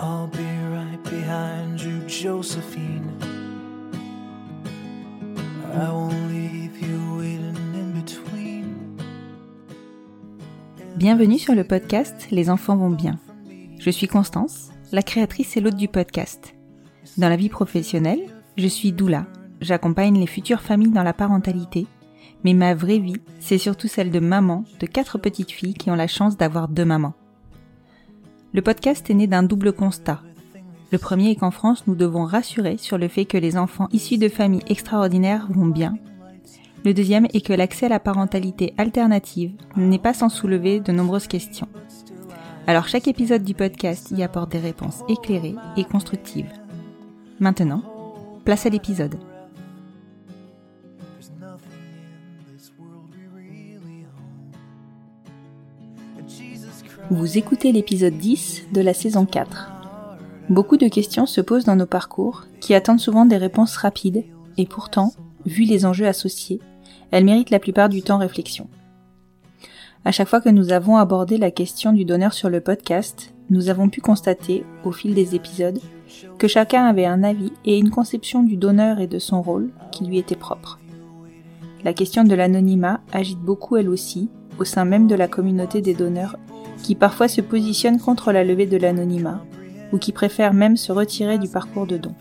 I'll be right behind you, Josephine. I won't leave you waiting in between. Bienvenue sur le podcast Les enfants vont bien. Je suis Constance, la créatrice et l'hôte du podcast. Dans la vie professionnelle, je suis doula. J'accompagne les futures familles dans la parentalité. Mais ma vraie vie, c'est surtout celle de maman de quatre petites filles qui ont la chance d'avoir deux mamans. Le podcast est né d'un double constat. Le premier est qu'en France, nous devons rassurer sur le fait que les enfants issus de familles extraordinaires vont bien. Le deuxième est que l'accès à la parentalité alternative n'est pas sans soulever de nombreuses questions. Alors chaque épisode du podcast y apporte des réponses éclairées et constructives. Maintenant, place à l'épisode. Vous écoutez l'épisode 10 de la saison 4. Beaucoup de questions se posent dans nos parcours qui attendent souvent des réponses rapides et pourtant, vu les enjeux associés, elles méritent la plupart du temps réflexion. À chaque fois que nous avons abordé la question du donneur sur le podcast, nous avons pu constater, au fil des épisodes, que chacun avait un avis et une conception du donneur et de son rôle qui lui était propre. La question de l'anonymat agite beaucoup elle aussi, au sein même de la communauté des donneurs, qui parfois se positionnent contre la levée de l'anonymat, ou qui préfèrent même se retirer du parcours de don.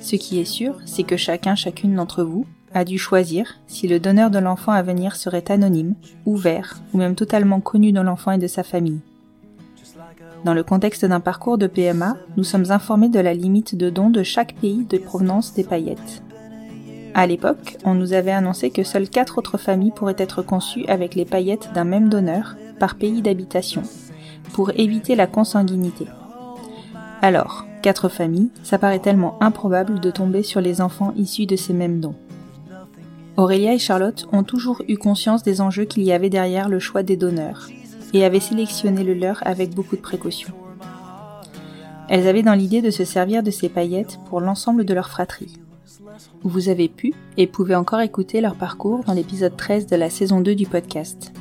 Ce qui est sûr, c'est que chacun, chacune d'entre vous a dû choisir si le donneur de l'enfant à venir serait anonyme, ouvert, ou même totalement connu de l'enfant et de sa famille. Dans le contexte d'un parcours de PMA, nous sommes informés de la limite de don de chaque pays de provenance des paillettes. À l'époque, on nous avait annoncé que seules quatre autres familles pourraient être conçues avec les paillettes d'un même donneur par pays d'habitation, pour éviter la consanguinité. Alors, quatre familles, ça paraît tellement improbable de tomber sur les enfants issus de ces mêmes dons. Aurélia et Charlotte ont toujours eu conscience des enjeux qu'il y avait derrière le choix des donneurs, et avaient sélectionné le leur avec beaucoup de précautions. Elles avaient dans l'idée de se servir de ces paillettes pour l'ensemble de leur fratrie. Vous avez pu et pouvez encore écouter leur parcours dans l'épisode 13 de la saison 2 du podcast.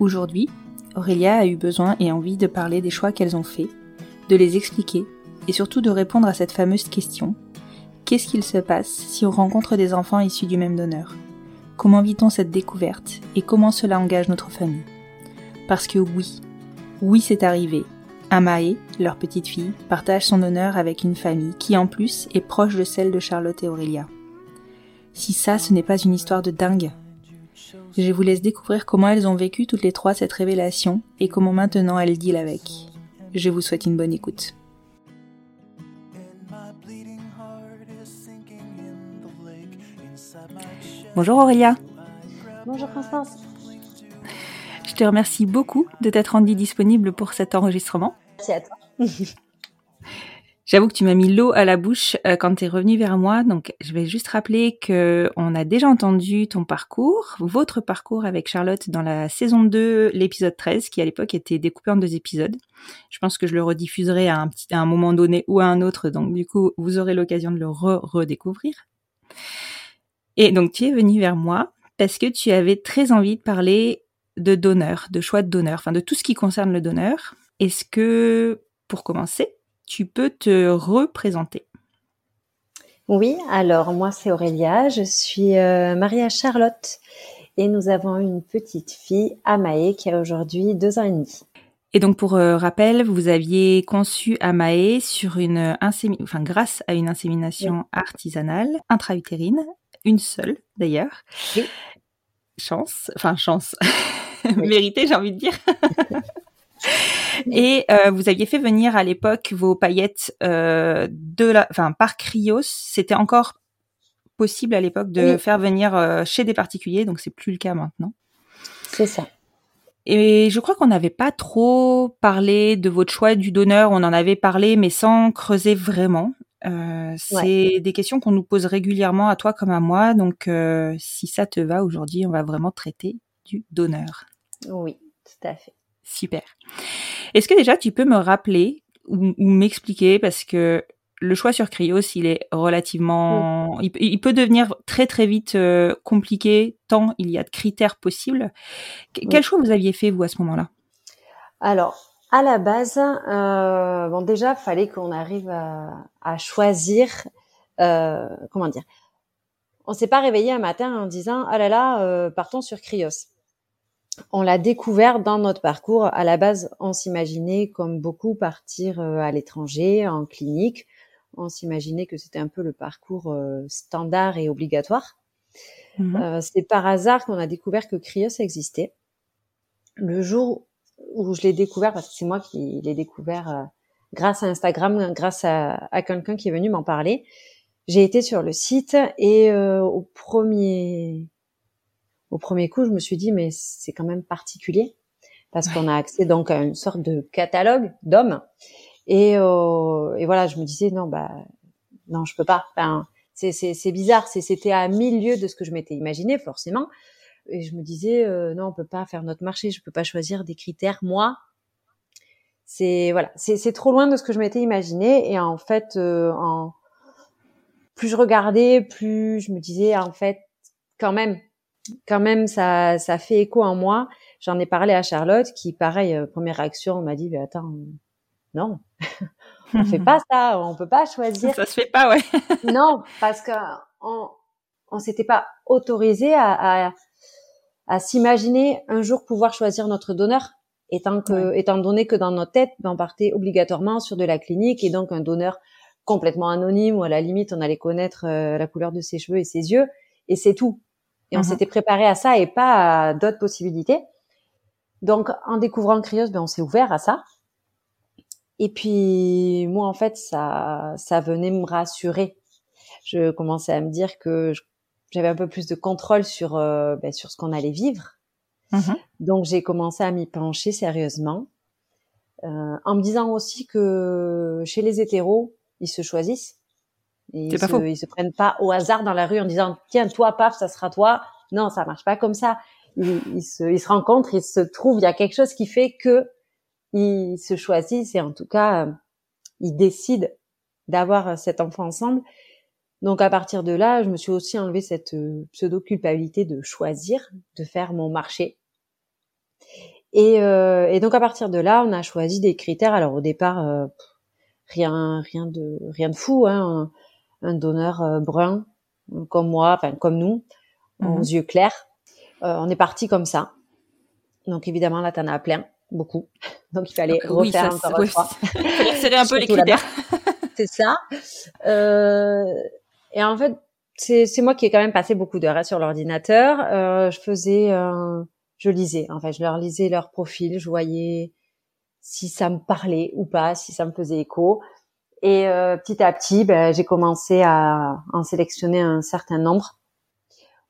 Aujourd'hui, Aurélia a eu besoin et envie de parler des choix qu'elles ont faits, de les expliquer et surtout de répondre à cette fameuse question Qu'est-ce qu'il se passe si on rencontre des enfants issus du même donneur? Comment vit-on cette découverte et comment cela engage notre famille? Parce que oui, oui c'est arrivé. Amae, leur petite fille, partage son honneur avec une famille qui en plus est proche de celle de Charlotte et Aurélia. Si ça ce n'est pas une histoire de dingue. Je vous laisse découvrir comment elles ont vécu toutes les trois cette révélation et comment maintenant elles deal avec. Je vous souhaite une bonne écoute. Bonjour Aurélia. Bonjour Constance. Je te remercie beaucoup de t'être rendue disponible pour cet enregistrement. Merci à toi. J'avoue que tu m'as mis l'eau à la bouche euh, quand tu es revenu vers moi, donc je vais juste rappeler que on a déjà entendu ton parcours, votre parcours avec Charlotte dans la saison 2, l'épisode 13, qui à l'époque était découpé en deux épisodes. Je pense que je le rediffuserai à un, petit, à un moment donné ou à un autre, donc du coup vous aurez l'occasion de le re-redécouvrir. Et donc tu es venu vers moi parce que tu avais très envie de parler de donneur, de choix de donneur, enfin de tout ce qui concerne le donneur. Est-ce que, pour commencer, tu peux te représenter? Oui, alors moi c'est Aurélia, je suis euh, mariée à Charlotte et nous avons une petite fille, Amae, qui a aujourd'hui deux ans et demi. Et donc pour euh, rappel, vous aviez conçu Amae sur une enfin grâce à une insémination artisanale intra-utérine, une seule d'ailleurs. Oui. Chance, enfin chance, mérité j'ai envie de dire. Et euh, vous aviez fait venir à l'époque vos paillettes euh, de la, enfin par Cryos. C'était encore possible à l'époque de faire venir euh, chez des particuliers, donc c'est plus le cas maintenant. C'est ça. Et je crois qu'on n'avait pas trop parlé de votre choix du donneur. On en avait parlé, mais sans creuser vraiment. Euh, c'est des questions qu'on nous pose régulièrement à toi comme à moi. Donc, euh, si ça te va, aujourd'hui, on va vraiment traiter du donneur. Oui, tout à fait. Super. Est-ce que déjà tu peux me rappeler ou, m'expliquer parce que le choix sur Cryos, il est relativement, il, peut devenir très très vite euh, compliqué tant il y a de critères possibles. Quel choix vous aviez fait vous à ce moment-là? Alors, à la base, euh, bon déjà, fallait qu'on arrive à, choisir, euh, comment dire? On s'est pas réveillé un matin en disant ah là là, euh, partons sur Cryos on l'a découvert dans notre parcours. À la base, on s'imaginait, comme beaucoup, partir euh, à l'étranger, en clinique. On s'imaginait que c'était un peu le parcours euh, standard et obligatoire. Mhm. Euh, c'est par hasard qu'on a découvert que Cryos existait. Le jour où je l'ai découvert, parce que c'est moi qui l'ai découvert grâce à Instagram, grâce à, à quelqu'un qui est venu m'en parler, j'ai été sur le site et au premier au premier coup, je me suis dit, mais c'est quand même particulier parce qu'on a accès donc à une sorte de catalogue d'hommes. Et, euh, et, voilà, je me disais, non, bah, non, je peux pas. Enfin, c'est bizarre. C'était à mille lieues de ce que je m'étais imaginé, forcément. Et je me disais, euh, non, on peut pas faire notre marché. Je peux pas choisir des critères, moi. C'est voilà, c'est trop loin de ce que je m'étais imaginé. Et en fait, euh, en plus je regardais, plus je me disais, en fait, quand même, quand même, ça, ça fait écho en moi. J'en ai parlé à Charlotte, qui, pareil, euh, première réaction, on m'a dit, mais attends, non, on fait pas ça, on peut pas choisir. Ça se fait pas, ouais. non, parce que on, on s'était pas autorisé à, à, à s'imaginer un jour pouvoir choisir notre donneur, étant que, étant donné que dans notre tête, on partait obligatoirement sur de la clinique et donc un donneur complètement anonyme ou à la limite on allait connaître euh, la couleur de ses cheveux et ses yeux et c'est tout. Et on mhm. s'était préparé à ça et pas à d'autres possibilités. Donc, en découvrant Cryos, ben, on s'est ouvert à ça. Et puis, moi, en fait, ça, ça venait me rassurer. Je commençais à me dire que j'avais un peu plus de contrôle sur, euh, ben, sur ce qu'on allait vivre. Mhm. Donc, j'ai commencé à m'y pencher sérieusement, euh, en me disant aussi que chez les hétéros, ils se choisissent. Ils se, ils se prennent pas au hasard dans la rue en disant tiens toi paf ça sera toi. Non ça marche pas comme ça. Ils, se, ils se rencontrent, ils se trouvent. Il y a quelque chose qui fait que ils se choisissent et en tout cas euh, ils décident d'avoir cet enfant ensemble. Donc à partir de là, je me suis aussi enlevé cette euh, pseudo culpabilité de choisir, de faire mon marché. Et, euh, et, donc à partir de là, on a choisi des critères. Alors au départ, euh, rien, rien de, rien de fou. Hein un donneur euh, brun comme moi, enfin comme nous, aux mhm. yeux clairs. Euh, on est parti comme ça. Donc évidemment là, t'en as plein, beaucoup. Donc il fallait refaire encore. Serrer un peu les critères. c'est ça. Euh, et en fait, c'est moi qui ai quand même passé beaucoup d'heures hein, sur l'ordinateur. Euh, je faisais, euh, je lisais. En fait, je leur lisais leur profil. Je voyais si ça me parlait ou pas, si ça me faisait écho. Et euh, petit à petit, ben, j'ai commencé à en sélectionner un certain nombre.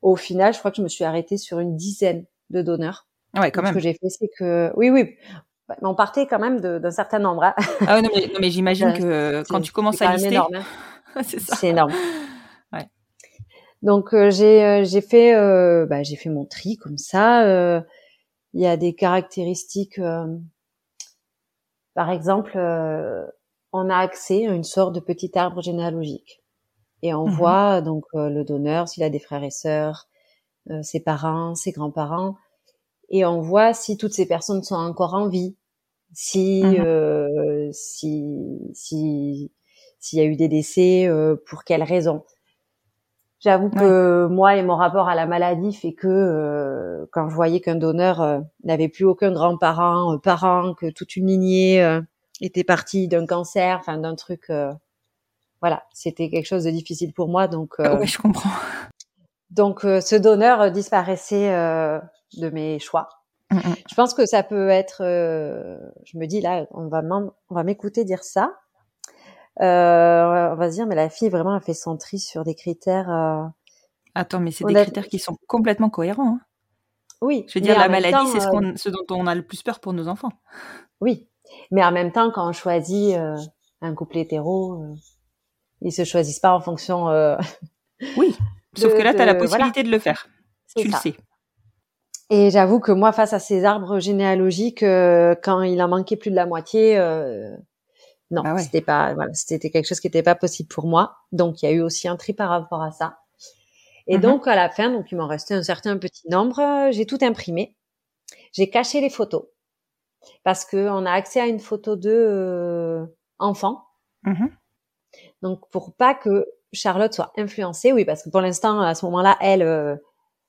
Au final, je crois que je me suis arrêtée sur une dizaine de donneurs. Ah ouais, quand même. Ce que j'ai fait, c'est que oui, oui, mais on partait quand même d'un certain nombre. Hein. Ah oui, non, mais, mais j'imagine que quand tu commences à lister, énorme, hein. c'est ça. C'est énorme. ouais. Donc euh, j'ai euh, j'ai fait euh, bah, j'ai fait mon tri comme ça. Euh, il y a des caractéristiques, par exemple on a accès à une sorte de petit arbre généalogique. Et on mhm. voit donc euh, le donneur, s'il a des frères et sœurs, euh, ses parents, ses grands-parents, et on voit si toutes ces personnes sont encore en vie, si mhm. euh, si si s'il y a eu des décès, pour quelles raisons. J'avoue que moi et mon rapport à la maladie fait que euh, quand je voyais qu'un donneur euh, n'avait plus aucun grand-parent, euh, parent, que toute une lignée euh, était partie d'un cancer, enfin d'un truc, voilà, c'était quelque chose de difficile pour moi. Donc, oui, je comprends. donc ce donneur disparaissait de mes choix. Mm, mm. Je pense que ça peut être, je me dis là, on va m'en- on va m'écouter dire ça. Euh, on va se dire, mais la fille vraiment a fait son tri sur des critères. euh, Attends, mais c'est des a- critères qui sont complètement cohérents. hein. Oui. Je veux dire, la maladie, c'est euh, ce dont on a le plus peur pour nos enfants. Oui, mais en même temps, quand on choisit euh, un couple hétéro, euh, ils se choisissent pas en fonction. euh, Oui. Sauf de- que là, tu as la possibilité de le faire. Tu le sais. Et j'avoue que moi, face à ces arbres généalogiques, euh, quand il en manquait plus de la moitié, euh, non, Bah ouais. c'était pas, voilà, c'était quelque chose qui n'était pas possible pour moi. Donc, il y a eu aussi un tri par rapport à ça. Et Mhm. donc, à la fin, donc il m'en restait un certain petit nombre. J'ai tout imprimé. J'ai caché les photos parce que on a accès à une photo de euh, enfant. Mhm. Donc, pour pas que Charlotte soit influencée, oui, parce que pour l'instant, à ce moment-là, elle, euh,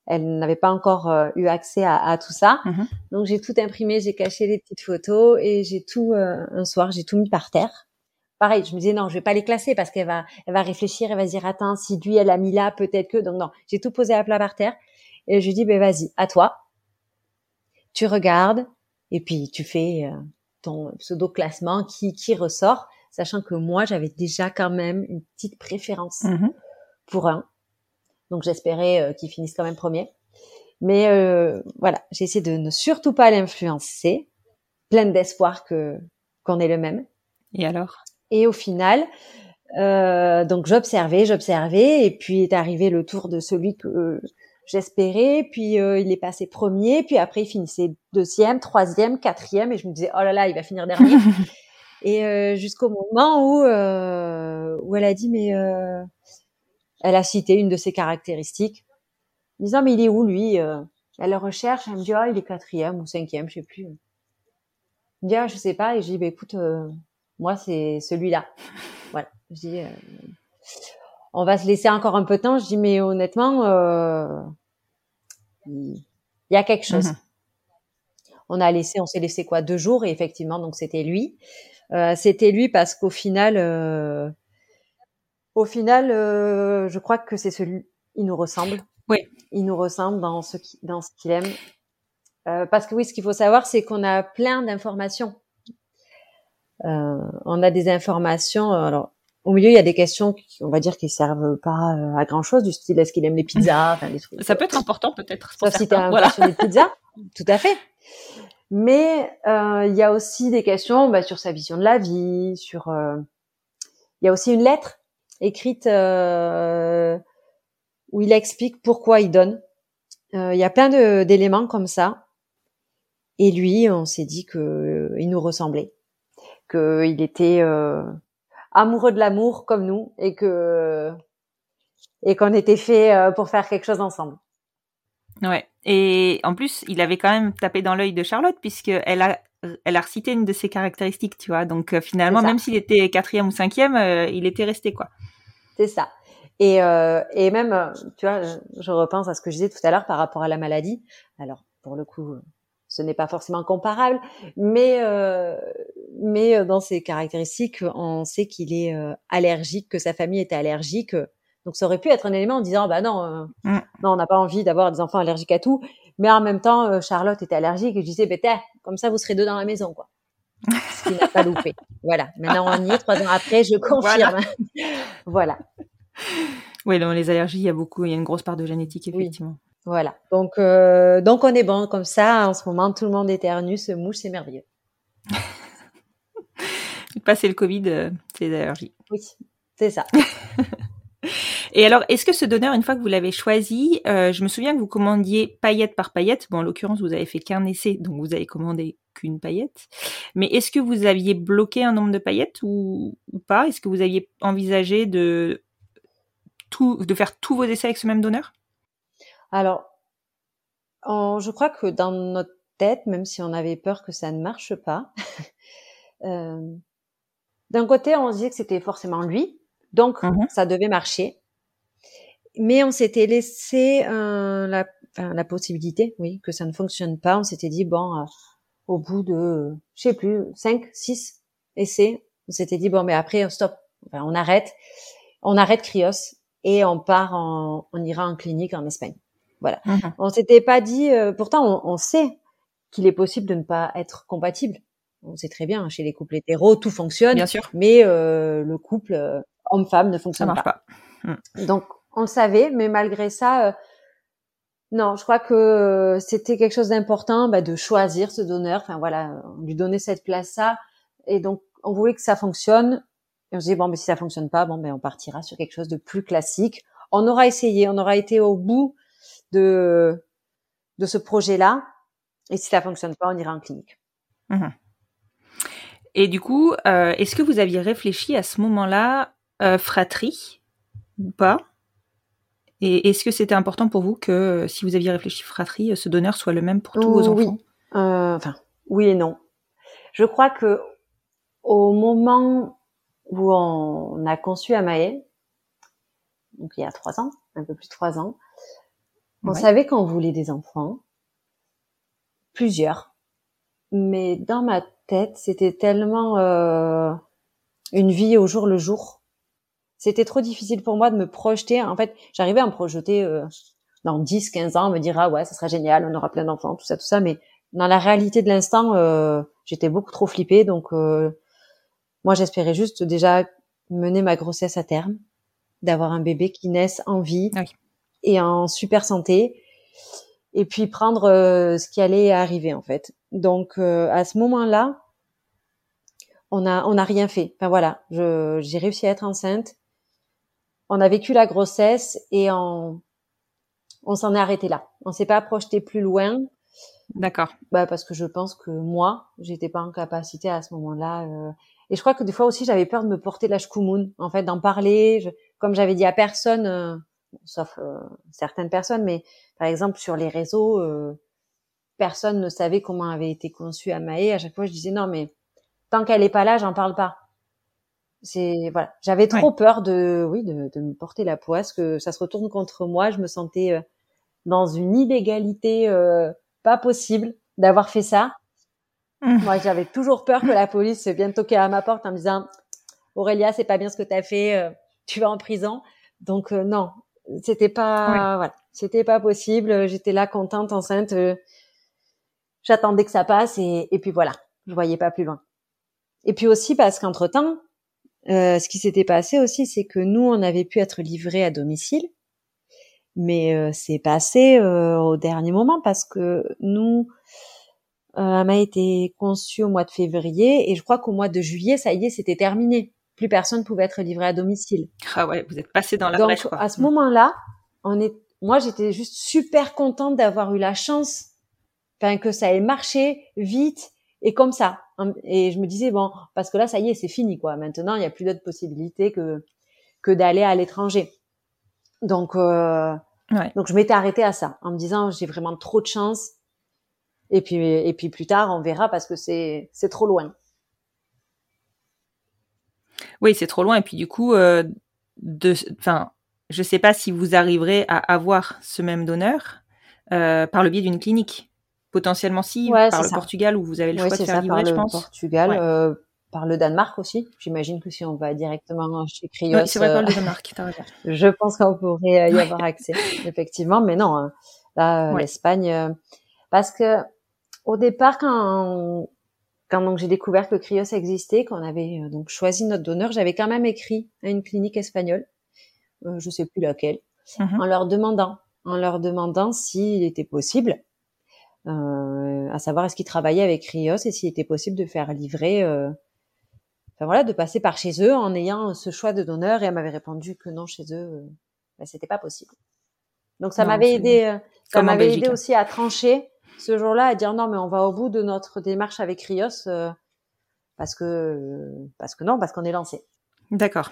elle n'avait pas encore euh, eu accès à, à tout ça. Mhm. Donc, j'ai tout imprimé, j'ai caché les petites photos et j'ai tout, euh, un soir, j'ai tout mis par terre. Pareil, je me disais, non, je vais pas les classer parce qu'elle va, elle va réfléchir, elle va se dire, attends, si lui, elle a mis là, peut-être que, donc non, j'ai tout posé à plat par terre et je lui dis, ben, vas-y, à toi. Tu regardes et puis tu fais euh, ton pseudo classement qui, qui ressort, sachant que moi, j'avais déjà quand même une petite préférence Mhm. pour un. Donc j'espérais euh, qu'il finisse quand même premier. Mais euh, voilà, j'ai essayé de ne surtout pas l'influencer, pleine d'espoir que qu'on ait le même. Et alors? Et au final, euh, donc j'observais, j'observais, et puis est arrivé le tour de celui que euh, j'espérais, puis euh, il est passé premier, puis après il finissait deuxième, troisième, quatrième, et je me disais oh là là, il va finir dernier. Et euh, jusqu'au moment où euh, où elle a dit mais euh, elle a cité une de ses caractéristiques, disant mais il est où lui euh? Elle le recherche, elle me dit ah il est quatrième ou cinquième, je sais plus. Elle me dit ah je sais pas et je dis bah écoute euh, moi c'est celui-là. Voilà, je dis euh, on va se laisser encore un peu de temps. Je dis mais honnêtement euh, il y a quelque chose. Mhm. On a laissé, on s'est laissé quoi deux jours et effectivement donc c'était lui. Euh, c'était lui parce qu'au final, euh, au final, euh, je crois que c'est celui. Il nous ressemble. Oui. Il nous ressemble dans ce qui, dans ce qu'il aime. Euh, parce que oui, ce qu'il faut savoir, c'est qu'on a plein d'informations. Euh, on a des informations. Alors, au milieu, il y a des questions qui, on va dire, qui servent pas euh, à grand chose, du style est-ce qu'il aime les pizzas, enfin des trucs. Ça peut être important, peut-être. Sauf si t'es un Voilà. passionné de pizza, tout à fait. Mais euh, il y a aussi des questions bah, sur sa vision de la vie, sur. euh, Il y a aussi une lettre écrite euh, où il explique pourquoi il donne. Euh, Il y a plein d'éléments comme ça. Et lui, on s'est dit que euh, il nous ressemblait, qu'il était euh, amoureux de l'amour comme nous, et que et qu'on était fait euh, pour faire quelque chose ensemble. Ouais. Et en plus, il avait quand même tapé dans l'œil de Charlotte puisque elle a, elle a recité une de ses caractéristiques, tu vois. Donc euh, finalement, même s'il était quatrième ou cinquième, euh, il était resté quoi. C'est ça. Et, euh, et même, tu vois, je- je repense à ce que je disais tout à l'heure par rapport à la maladie. Alors, pour le coup, ce n'est pas forcément comparable, mais euh, mais euh, dans ses caractéristiques, on sait qu'il est euh, allergique, que sa famille était allergique. Donc, ça aurait pu être un élément en disant, bah non, euh, Mm. non, on n'a pas envie d'avoir des enfants allergiques à tout. Mais en même temps, Charlotte était allergique et je disais, bah, tiens, comme ça, vous serez deux dans la maison, quoi. Ce qui n'a pas loupé. Voilà. Maintenant, on y est. Trois ans après, je confirme. voilà. Oui, dans les allergies, il y a beaucoup, il y a une grosse part de génétique Oui. Voilà. Donc, euh, donc on est bon comme ça. En ce moment, tout le monde éternue, se mouche, c'est merveilleux. Passer le Covid, euh, c'est les allergies. Oui, c'est ça. Et alors, est-ce que ce donneur, une fois que vous l'avez choisi, euh, je me souviens que vous commandiez paillette par paillette. Bon, en l'occurrence, vous avez fait qu'un essai, donc vous avez commandé qu'une paillette. Mais est-ce que vous aviez bloqué un nombre de paillettes ou, ou pas? Est-ce que vous aviez envisagé de tout, de faire tous vos essais avec ce même donneur? Alors, en- je crois que dans notre tête, même si on avait peur que ça ne marche pas, euh, d'un côté, on se disait que c'était forcément lui, donc Mhm. ça devait marcher. mais on s'était laissé euh, la, enfin, la possibilité, oui, que ça ne fonctionne pas. On s'était dit bon, euh, au bout de, je sais plus, cinq, six essais, on s'était dit bon, mais après stop, enfin, on arrête, on arrête Krios et on part, en, on ira en clinique en Espagne. Voilà. Mhm. On s'était pas dit, euh, pourtant on, on sait qu'il est possible de ne pas être compatible. On sait très bien, chez les couples hétéros, tout fonctionne, Bien sûr, mais euh, le couple euh, homme-femme ne ça fonctionne marche pas. pas. Donc on le savait, mais malgré ça, euh, non, je crois que euh, c'était quelque chose d'important bah, de choisir ce donneur. Enfin voilà, on lui donnait cette place-là, et donc on voulait que ça fonctionne. Et on se dit bon, mais si ça fonctionne pas, bon, ben on partira sur quelque chose de plus classique. On aura essayé, on aura été au bout de de ce projet-là, et si ça fonctionne pas, on ira en clinique. Et du coup, euh, est-ce que vous aviez réfléchi à ce moment-là euh, fratrie ou pas? Et est-ce que c'était important pour vous que si vous aviez réfléchi fratrie, ce donneur soit le même pour tous vos oui. enfants? Euh, enfin, oui et non. Je crois que au moment où on a conçu Amae, donc il y a trois ans, un peu plus de trois ans, on Ouais. savait qu'on voulait des enfants, plusieurs, mais dans ma tête, c'était tellement euh, une vie au jour le jour. C'était trop difficile pour moi de me projeter. En fait, j'arrivais à me projeter euh, dans 10, 15 ans, me dire ah ouais, ça sera génial, on aura plein d'enfants, tout ça, tout ça, mais dans la réalité de l'instant, euh, j'étais beaucoup trop flippée. Donc, euh, moi, j'espérais juste déjà mener ma grossesse à terme, d'avoir un bébé qui naisse en vie Ah oui. Et en super santé, et puis prendre euh, ce qui allait arriver en fait. Donc, euh, à ce moment-là, on a on n'a rien fait. Enfin voilà, je j'ai réussi à être enceinte. On a vécu la grossesse et on on s'en est arrêté là. On s'est pas projeté plus loin. D'accord. Bah parce que je pense que moi, j'étais pas en capacité à ce moment-là. euh, Et je crois que des fois aussi, j'avais peur de me porter la chkoumoun, en fait, d'en parler. Je- Comme j'avais dit à personne, euh, sauf euh, certaines personnes, mais par exemple sur les réseaux, euh, personne ne savait comment avait été conçu Amae. À chaque fois, je disais non, mais tant qu'elle est pas là, j'en parle pas. C'est voilà, j'avais trop peur de, oui, de, de me porter la poisse, que ça se retourne contre moi. Je me sentais euh, dans une illégalité euh, pas possible d'avoir fait ça. Mhm. Moi, j'avais toujours peur que la police vienne toquer à ma porte en me disant Aurélia, c'est pas bien ce que tu as fait, euh, tu vas en prison. Donc euh, non, c'était pas voilà, c'était pas possible. J'étais là contente, enceinte. euh, J'attendais que ça passe et, et puis voilà, je voyais pas plus loin. Et puis aussi parce qu'entre temps, ce qui s'était passé aussi, c'est que nous, on avait pu être livrés à domicile, mais euh, c'est passé euh, au dernier moment parce que nous, euh, Ama a été conçue au mois de février et je crois qu'au mois de juillet, ça y est, c'était terminé. Plus personne pouvait être livré à domicile. Ah ouais, vous êtes passé dans la Donc brèche, quoi. à ce moment-là, on est, moi j'étais juste super contente d'avoir eu la chance, enfin que ça ait marché vite et comme ça. Et je me disais bon, parce que là ça y est, c'est fini quoi. Maintenant il n'y a plus d'autres possibilités que que d'aller à l'étranger. Donc euh, Ouais. donc je m'étais arrêtée à ça en me disant j'ai vraiment trop de chance. Et puis et puis plus tard on verra parce que c'est c'est trop loin. Oui, c'est trop loin. Et puis du coup, euh, de, enfin, je sais pas si vous arriverez à avoir ce même donneur euh, par le biais d'une clinique. Potentiellement, si, Ouais, par le ça. Portugal où vous avez le Oui, choix de faire ça, livrer, par je le pense. Portugal, Ouais. euh, par le Danemark aussi. J'imagine que si on va directement chez Oui, c'est vrai, par le Danemark, je pense qu'on pourrait y avoir accès, effectivement. Mais non, hein. là, l'Espagne, parce que au départ, quand quand donc j'ai découvert que Krios existait, qu'on avait euh, donc choisi notre donneur, j'avais quand même écrit à une clinique espagnole, euh, je sais plus laquelle, Mhm. en leur demandant, en leur demandant s'il était possible, euh, à savoir est-ce qu'ils travaillaient avec Rios et s'il était possible de faire livrer, euh, enfin voilà, de passer par chez eux en ayant ce choix de donneur. Et elle m'avait répondu que non, chez eux, euh, ben, c'était pas possible. Donc ça m'avait aidé, ça m'avait aidé aussi à trancher ce jour-là, à dire non, mais on va au bout de notre démarche avec Rios euh, parce que euh, parce que non, parce qu'on est lancé. D'accord.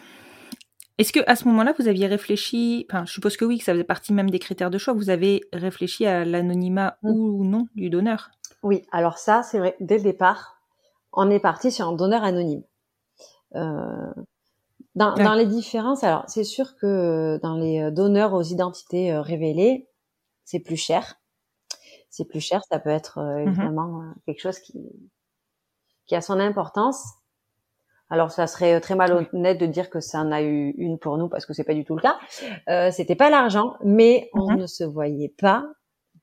Est-ce que à ce moment-là, vous aviez réfléchi, enfin, je suppose que oui, que ça faisait partie même des critères de choix, vous avez réfléchi à l'anonymat Mm. ou non du donneur? Oui, alors ça, c'est vrai, dès le départ, on est parti sur un donneur anonyme. Euh, Dans, Ouais. dans les différences, alors c'est sûr que dans les euh, donneurs aux identités euh, révélées, c'est plus cher. C'est plus cher, ça peut être euh, Mhm. évidemment euh, quelque chose qui, qui a son importance. Alors ça serait très malhonnête de dire que ça en a eu une pour nous parce que c'est pas du tout le cas. Euh, C'était pas l'argent, mais on Mhm. ne se voyait pas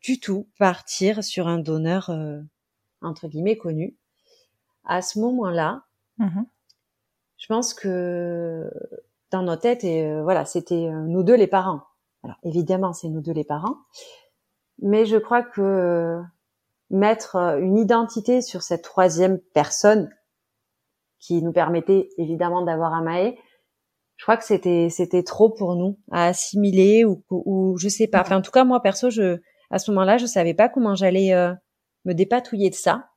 du tout partir sur un donneur euh, entre guillemets connu. À ce moment-là, Mhm. je pense que dans nos têtes, et euh, voilà, c'était euh, nous deux les parents. Alors évidemment, c'est nous deux les parents, mais je crois que mettre euh, une identité sur cette troisième personne qui nous permettait évidemment d'avoir Amae, je crois que c'était c'était trop pour nous à assimiler ou ou je sais pas. Enfin, en tout cas, moi perso, je à ce moment-là, je savais pas comment j'allais euh, me dépatouiller de ça.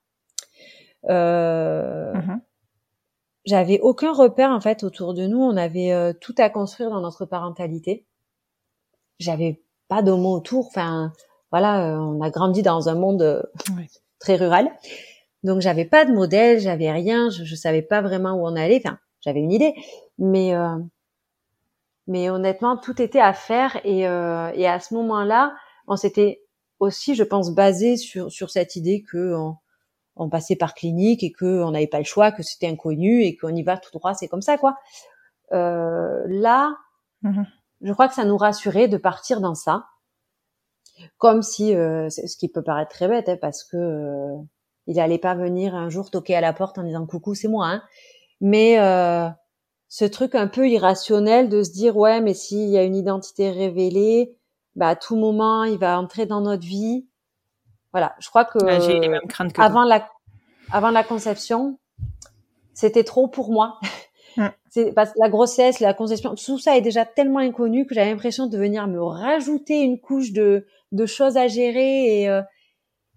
Euh, Mhm. j'avais aucun repère en fait autour de nous. On avait euh, tout à construire dans notre parentalité. J'avais pas de mots autour. Enfin, voilà, euh, on a grandi dans un monde euh, très rural, donc j'avais pas de modèle, j'avais rien. Je, je savais pas vraiment où on allait. Enfin, j'avais une idée, mais euh, mais honnêtement, tout était à faire. Et, euh, et à ce moment-là, on s'était aussi, je pense, basé sur sur cette idée que on, on passait par clinique et que on n'avait pas le choix, que c'était inconnu et qu'on y va tout droit, c'est comme ça quoi. Euh, là, Mhm. je crois que ça nous rassurait de partir dans ça, comme si, euh, ce qui peut paraître très bête, hein, parce que euh, il allait pas venir un jour toquer à la porte en disant coucou, c'est moi, hein. mais euh, ce truc un peu irrationnel de se dire ouais, mais s'il y a une identité révélée, bah à tout moment il va entrer dans notre vie. Voilà, je crois que J'ai les mêmes craintes que toi. avant la avant la conception, c'était trop pour moi. Mm. C'est parce que la grossesse, la conception, tout ça est déjà tellement inconnu que j'avais l'impression de venir me rajouter une couche de de choses à gérer et euh,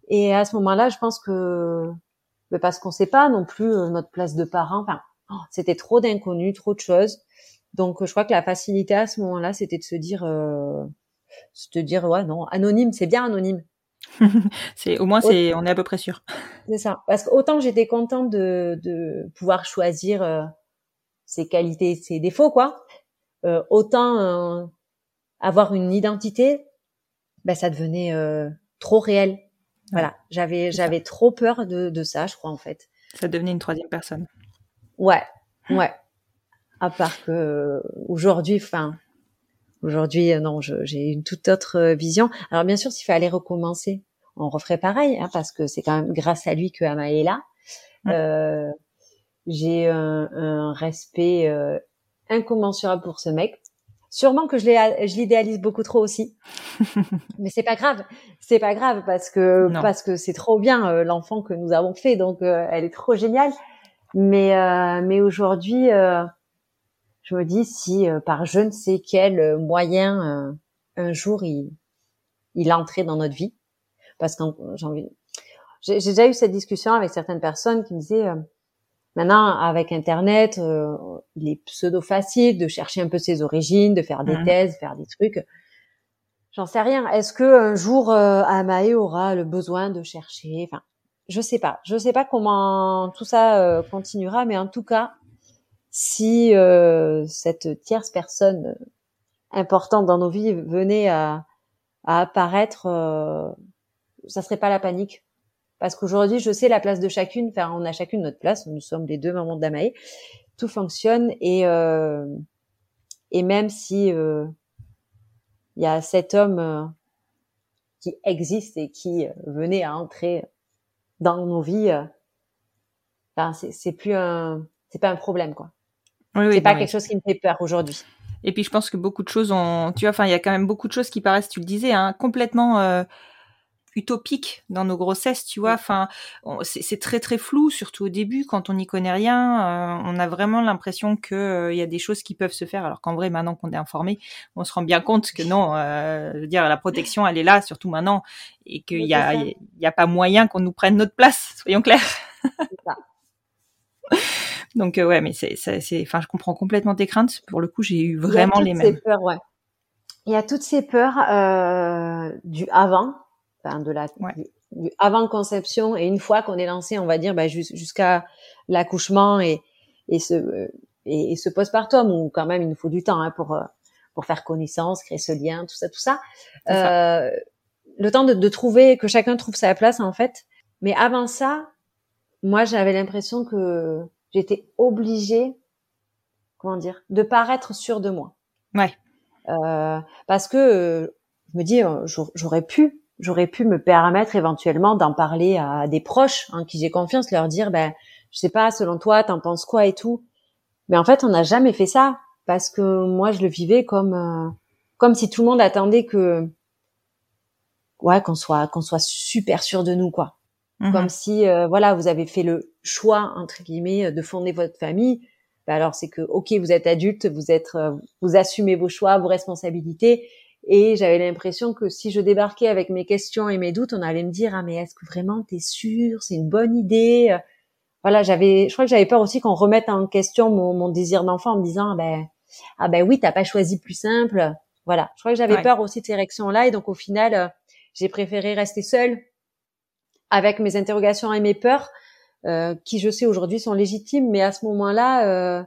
et à ce moment-là, je pense que mais parce qu'on sait pas non plus euh, notre place de parent. Enfin, oh, c'était trop d'inconnus, trop de choses. Donc, je crois que la facilité à ce moment-là, c'était de se dire, euh, se dire ouais non, anonyme, c'est bien anonyme. C'est au moins c'est on est à peu près sûr. C'est ça. Parce qu'autant j'étais contente de, de pouvoir choisir euh, ses qualités, ses défauts, quoi. Euh, autant euh, avoir une identité, ben ça devenait euh, trop réel. Voilà, j'avais j'avais trop peur de, de ça, je crois en fait. Ça devenait une troisième personne. Ouais, ouais. À part que euh, aujourd'hui, enfin, aujourd'hui, euh, non, je- j'ai une toute autre euh, vision. Alors bien sûr, s'il fallait recommencer, on referait pareil, hein, parce que c'est quand même grâce à lui que Ama est là. Euh, j'ai un, un respect euh, incommensurable pour ce mec. Sûrement que je l'idéalise beaucoup trop aussi, mais c'est pas grave. C'est pas grave parce que Non. parce que c'est trop bien euh, l'enfant que nous avons fait, donc euh, elle est trop géniale. Mais euh, mais aujourd'hui, euh, je me dis si par je ne sais quel moyen un jour il il entrait dans notre vie, parce que j'ai déjà eu cette discussion avec certaines personnes qui me disaient maintenant avec Internet, euh, il est pseudo facile de chercher un peu ses origines, de faire des Mhm. thèses, faire des trucs. J'en sais rien. Est-ce que un jour euh, Amae aura le besoin de chercher Enfin, je sais pas. Je sais pas comment tout ça euh, continuera, mais en tout cas, si euh, cette tierce personne euh, importante dans nos vies venait à, à apparaître, euh, ça serait pas la panique. Parce qu'aujourd'hui, je sais la place de chacune. Enfin, on a chacune notre place. Nous sommes les deux mamans d'Amae. Tout fonctionne et euh, et même si euh, il y a cet homme euh, qui existe et qui euh, venait à entrer dans nos vies, euh, ben, c'est c'est plus un c'est pas un problème quoi. Oui, oui, c'est pas quelque chose qui me fait peur aujourd'hui. Et puis je pense que beaucoup de choses ont, tu vois, enfin il y a quand même beaucoup de choses qui paraissent, tu le disais, hein, complètement euh, utopiques dans nos grossesses, tu vois. Enfin, c'est très très flou, surtout au début quand on n'y connaît rien. euh, on a vraiment l'impression que euh, il y a des choses qui peuvent se faire, alors qu'en vrai, maintenant qu'on est informé, on se rend bien compte que non. euh, je veux dire, la protection, elle est là, surtout maintenant, et qu'il Mais y a, il y a pas moyen qu'on nous prenne notre place. Soyons clairs. ça. Donc euh, ouais, mais c'est, c'est, enfin, je comprends complètement tes craintes. Pour le coup, j'ai eu vraiment les ces mêmes. peurs, ouais. Il y a toutes ces peurs euh, du avant, enfin de la Ouais. du, du avant conception et une fois qu'on est lancé, on va dire jus- jusqu'à l'accouchement et et ce et, et ce postpartum où quand même il nous faut du temps hein, pour euh, pour faire connaissance, créer ce lien, tout ça, tout ça. Euh, le temps de, de, trouver que chacun trouve sa place en fait. Mais avant ça, moi j'avais l'impression que j'étais obligée, comment dire, de paraître sûre de moi. Ouais. Euh, parce que euh, je me dis, j'aurais pu, j'aurais pu me permettre éventuellement d'en parler à des proches en qui j'ai confiance, leur dire, ben, je sais pas, selon toi, t'en penses quoi et tout. Mais en fait, on n'a jamais fait ça parce que moi, je le vivais comme euh, comme si tout le monde attendait que ouais qu'on soit qu'on soit super sûr de nous quoi. Mhm. Comme si euh, voilà, vous avez fait le choix entre guillemets de fonder votre famille. Ben alors c'est que ok, vous êtes adulte, vous êtes vous assumez vos choix, vos responsabilités et j'avais l'impression que si je débarquais avec mes questions et mes doutes, on allait me dire ah mais est-ce que vraiment t'es sûr, c'est une bonne idée? Voilà, j'avais, je crois que j'avais peur aussi qu'on remette en question mon, mon désir d'enfant en me disant ah ben ah ben oui t'as pas choisi plus simple. Voilà, je crois que j'avais peur aussi de ces réactions-là et donc au final euh, j'ai préféré rester seule avec mes interrogations et mes peurs euh, qui je sais aujourd'hui sont légitimes, mais à ce moment-là, euh,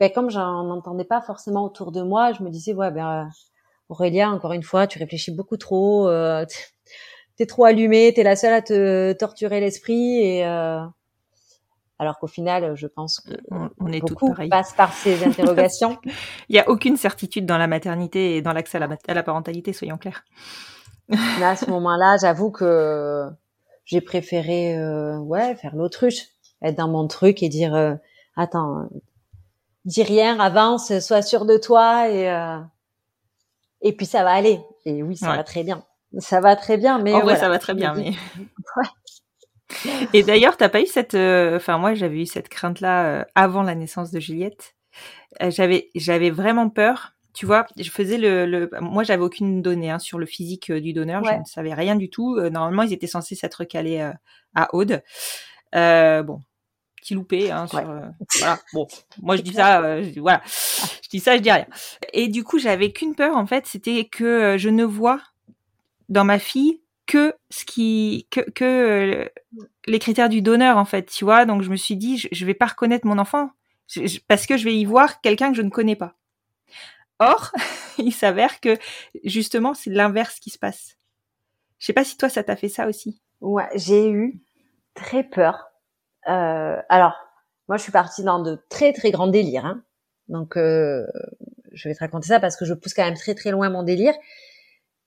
ben, comme j'en entendais pas forcément autour de moi, je me disais ouais ben Aurélia, encore une fois, tu réfléchis beaucoup trop, euh, t'es trop allumée, t'es la seule à te torturer l'esprit et euh, alors qu'au final, je pense que on, est beaucoup passe par ces interrogations. Il n'y a aucune certitude dans la maternité et dans l'accès à la, à la parentalité, soyons clairs. Mais à ce moment-là, j'avoue que j'ai préféré euh, ouais faire l'autruche, être dans mon truc et dire euh, attends, dis rien, avance, sois sûr de toi et euh, et puis ça va aller. Et oui, ça va très bien. Ça va très bien, mais en vrai, ça va très bien. Mais Et d'ailleurs, t'as pas eu cette, euh, enfin moi j'avais eu cette crainte-là euh, avant la naissance de Juliette. Euh, j'avais, j'avais vraiment peur. Tu vois, je faisais le, le... moi j'avais aucune donnée hein, sur le physique du donneur. Je ne savais rien du tout. normalement, ils étaient censés s'être calés à Aude. bon, petit loupé. Hein, sur, voilà. Bon, moi je dis ça, je, voilà, je dis ça, je dis rien. Et du coup, j'avais qu'une peur en fait, c'était que je ne vois dans ma fille que ce qui que, que euh, les critères du donneur en fait tu vois. Donc je me suis dit je, je vais pas reconnaître mon enfant. Parce que je vais y voir quelqu'un que je ne connais pas. Or il s'avère que justement c'est l'inverse qui se passe. Je sais pas si toi ça t'a fait ça aussi. Ouais j'ai eu très peur. euh, alors moi je suis partie dans de très très grands délires hein. donc euh, je vais te raconter ça parce que je pousse quand même très très loin mon délire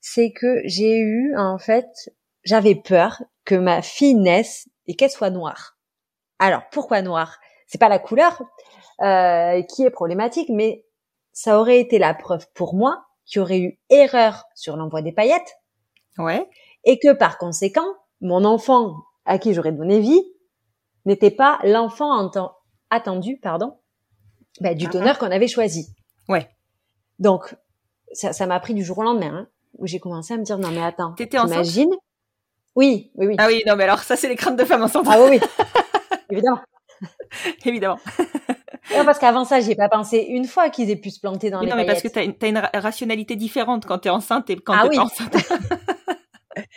c'est que j'ai eu en fait, j'avais peur que ma fille naisse et qu'elle soit noire. Alors pourquoi noire? C'est pas la couleur euh, qui est problématique, mais ça aurait été la preuve pour moi qu'il y aurait eu erreur sur l'envoi des paillettes. Ouais. Et que par conséquent, mon enfant à qui j'aurais donné vie n'était pas l'enfant attendu, pardon, bah, du donneur qu'on avait choisi. Ouais. Donc ça m'a pris du jour au lendemain. Hein où j'ai commencé à me dire non mais attends, t'étais enceinte Oui, oui, oui. Ah oui, non mais alors ça c'est les craintes de femmes enceintes. Ah oui, oui, évidemment. Évidemment. non, parce qu'avant ça, j'ai pas pensé une fois qu'ils aient pu se planter dans les Non, mais parce que une, as une rationalité différente quand t'es enceinte et quand ah, t'es oui. pas enceinte.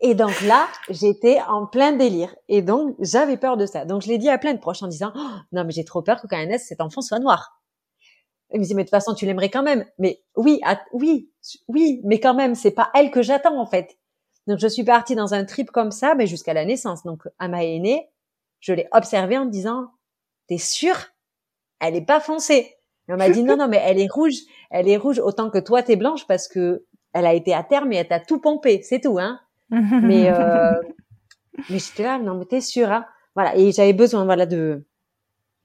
et donc là, j'étais en plein délire. Et donc, j'avais peur de ça. Donc, je l'ai dit à plein de proches en disant, oh, non, mais j'ai trop peur que quand elle cet enfant soit noir. Il me dit, mais de toute façon, tu l'aimerais quand même. Mais oui, oui, oui, mais quand même, c'est pas elle que j'attends, en fait. Donc, je suis partie dans un trip comme ça, mais jusqu'à la naissance. Donc, à ma aînée, je l'ai observée en me disant, t'es sûre? Elle est pas foncée. Et on m'a dit, non, non, mais elle est rouge. Elle est rouge autant que toi, t'es blanche parce que elle a été à terme et elle t'a tout pompé. C'est tout, hein. Mais, euh, mais j'étais là, non, mais t'es sûre, hein. Voilà. Et j'avais besoin, voilà, de,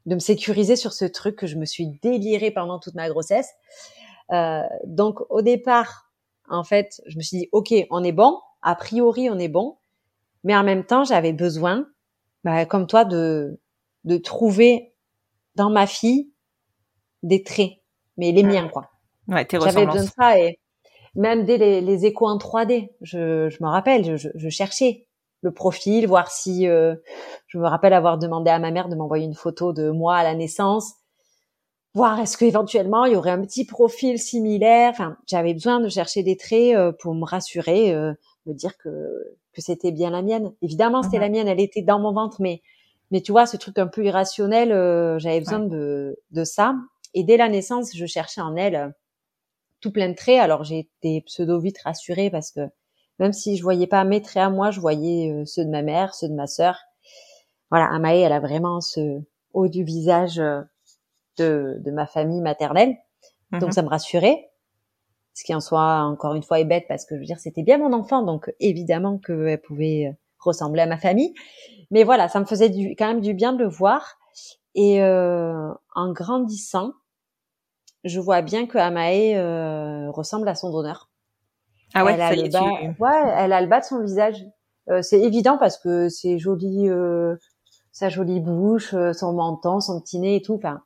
de me sécuriser sur ce truc que je me suis délirée pendant toute ma grossesse. Euh, donc au départ, en fait, je me suis dit ok, on est bon. A priori, on est bon. Mais en même temps, j'avais besoin, bah, comme toi, de de trouver dans ma fille des traits, mais les miens quoi. Ouais, tes J'avais besoin de ça et même dès les, les échos en 3D, je, je me rappelle, je, je, je cherchais le profil, voir si euh, je me rappelle avoir demandé à ma mère de m'envoyer une photo de moi à la naissance, voir est-ce qu'éventuellement il y aurait un petit profil similaire. Enfin, j'avais besoin de chercher des traits euh, pour me rassurer, euh, me dire que que c'était bien la mienne. Évidemment, c'était la mienne, elle était dans mon ventre, mais mais tu vois, ce truc un peu irrationnel, euh, j'avais besoin de, de ça. Et dès la naissance, je cherchais en elle euh, tout plein de traits. Alors j'ai été pseudo vite rassurée parce que même si je voyais pas mes traits à moi, je voyais euh, ceux de ma mère, ceux de ma sœur. Voilà, Amae, elle a vraiment ce haut du visage euh, de, de ma famille maternelle. Mhm. Donc ça me rassurait. Ce qui en soi, encore une fois, est bête parce que je veux dire, c'était bien mon enfant, donc évidemment qu'elle pouvait euh, ressembler à ma famille. Mais voilà, ça me faisait du, quand même du bien de le voir. Et euh, en grandissant, je vois bien que Amae euh, ressemble à son donneur. Ah ouais, elle a le bas, tu- ouais, elle a le bas de son visage. Euh, c'est évident parce que c'est joli, euh, sa jolie bouche, euh, son menton, son petit nez et tout. Enfin,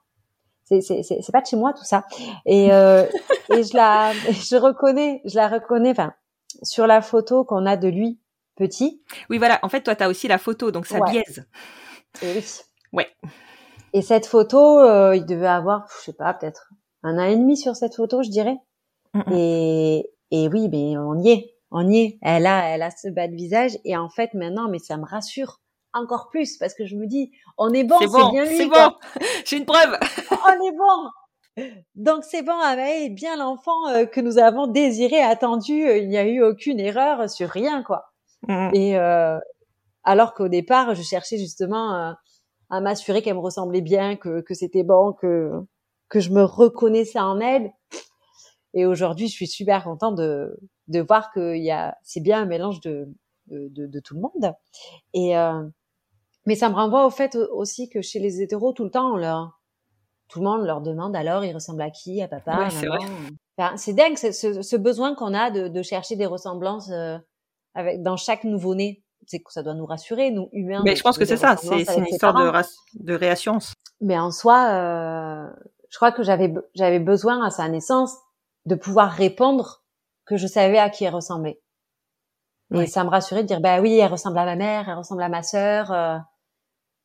c'est c'est c'est pas de chez moi tout ça. Et euh, et je la je reconnais, je la reconnais. Enfin, sur la photo qu'on a de lui petit. Oui, voilà. En fait, toi, tu as aussi la photo, donc ça Ouais. biaise. Et oui. Ouais. Et cette photo, euh, il devait avoir, je sais pas, peut-être un an et demi sur cette photo, je dirais. Et, et oui, mais on y est, on y est. Elle a, elle a ce bas de visage. Et en fait, maintenant, mais ça me rassure encore plus parce que je me dis, on est bon, c'est bon, bien lui. c'est bon. J'ai une preuve. on est bon. Donc c'est bon, Amae est bien l'enfant euh, que nous avons désiré, attendu. Euh, Il n'y a eu aucune erreur sur rien, quoi. Et euh, alors qu'au départ, je cherchais justement à m'assurer qu'elle me ressemblait bien, que, que c'était bon, que que je me reconnaissais en elle. Et aujourd'hui, je suis super contente de de voir que y a c'est bien un mélange de de, de, de tout le monde. Et euh, mais ça me renvoie au fait aussi que chez les hétéros, tout le temps, on leur tout le monde leur demande alors il ressemble à qui, à papa, Ouais, c'est. Enfin, c'est dingue ce, ce, ce besoin qu'on a de, de chercher des ressemblances euh, avec dans chaque nouveau-né. C'est que ça doit nous rassurer, nous humains. Mais je pense que c'est ça. C'est c'est une histoire de, de réassurance. Mais en soi, euh, je crois que j'avais j'avais besoin à sa naissance de pouvoir répondre que je savais à qui elle ressemblait. Et ça me rassurait de dire bah oui, elle ressemble à ma mère, elle ressemble à ma sœur. euh.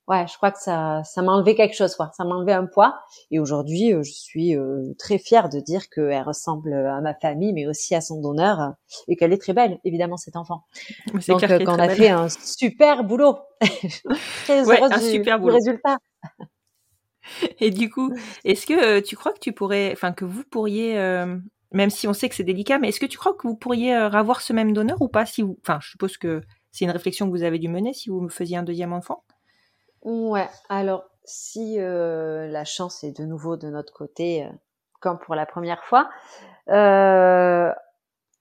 ouais, je crois que ça ça m'a enlevé quelque chose, quoi. Ça m'a enlevé un poids. Et aujourd'hui, euh, je suis euh, très fière de dire qu'elle ressemble à ma famille, mais aussi à son donneur, euh, et qu'elle est très belle, évidemment, cet enfant. Donc euh, qu'on a belle. fait un super boulot. très Ouais, heureuse un du, super du boulot. résultat. Et du coup, est-ce que tu crois que tu pourrais, enfin que vous pourriez, euh, même si on sait que c'est délicat, mais est-ce que tu crois que vous pourriez euh, avoir ce même donneur ou pas si vous, enfin, je suppose que c'est une réflexion que vous avez dû mener si vous me faisiez un deuxième enfant? Ouais, alors si euh, la chance est de nouveau de notre côté, comme pour la première fois,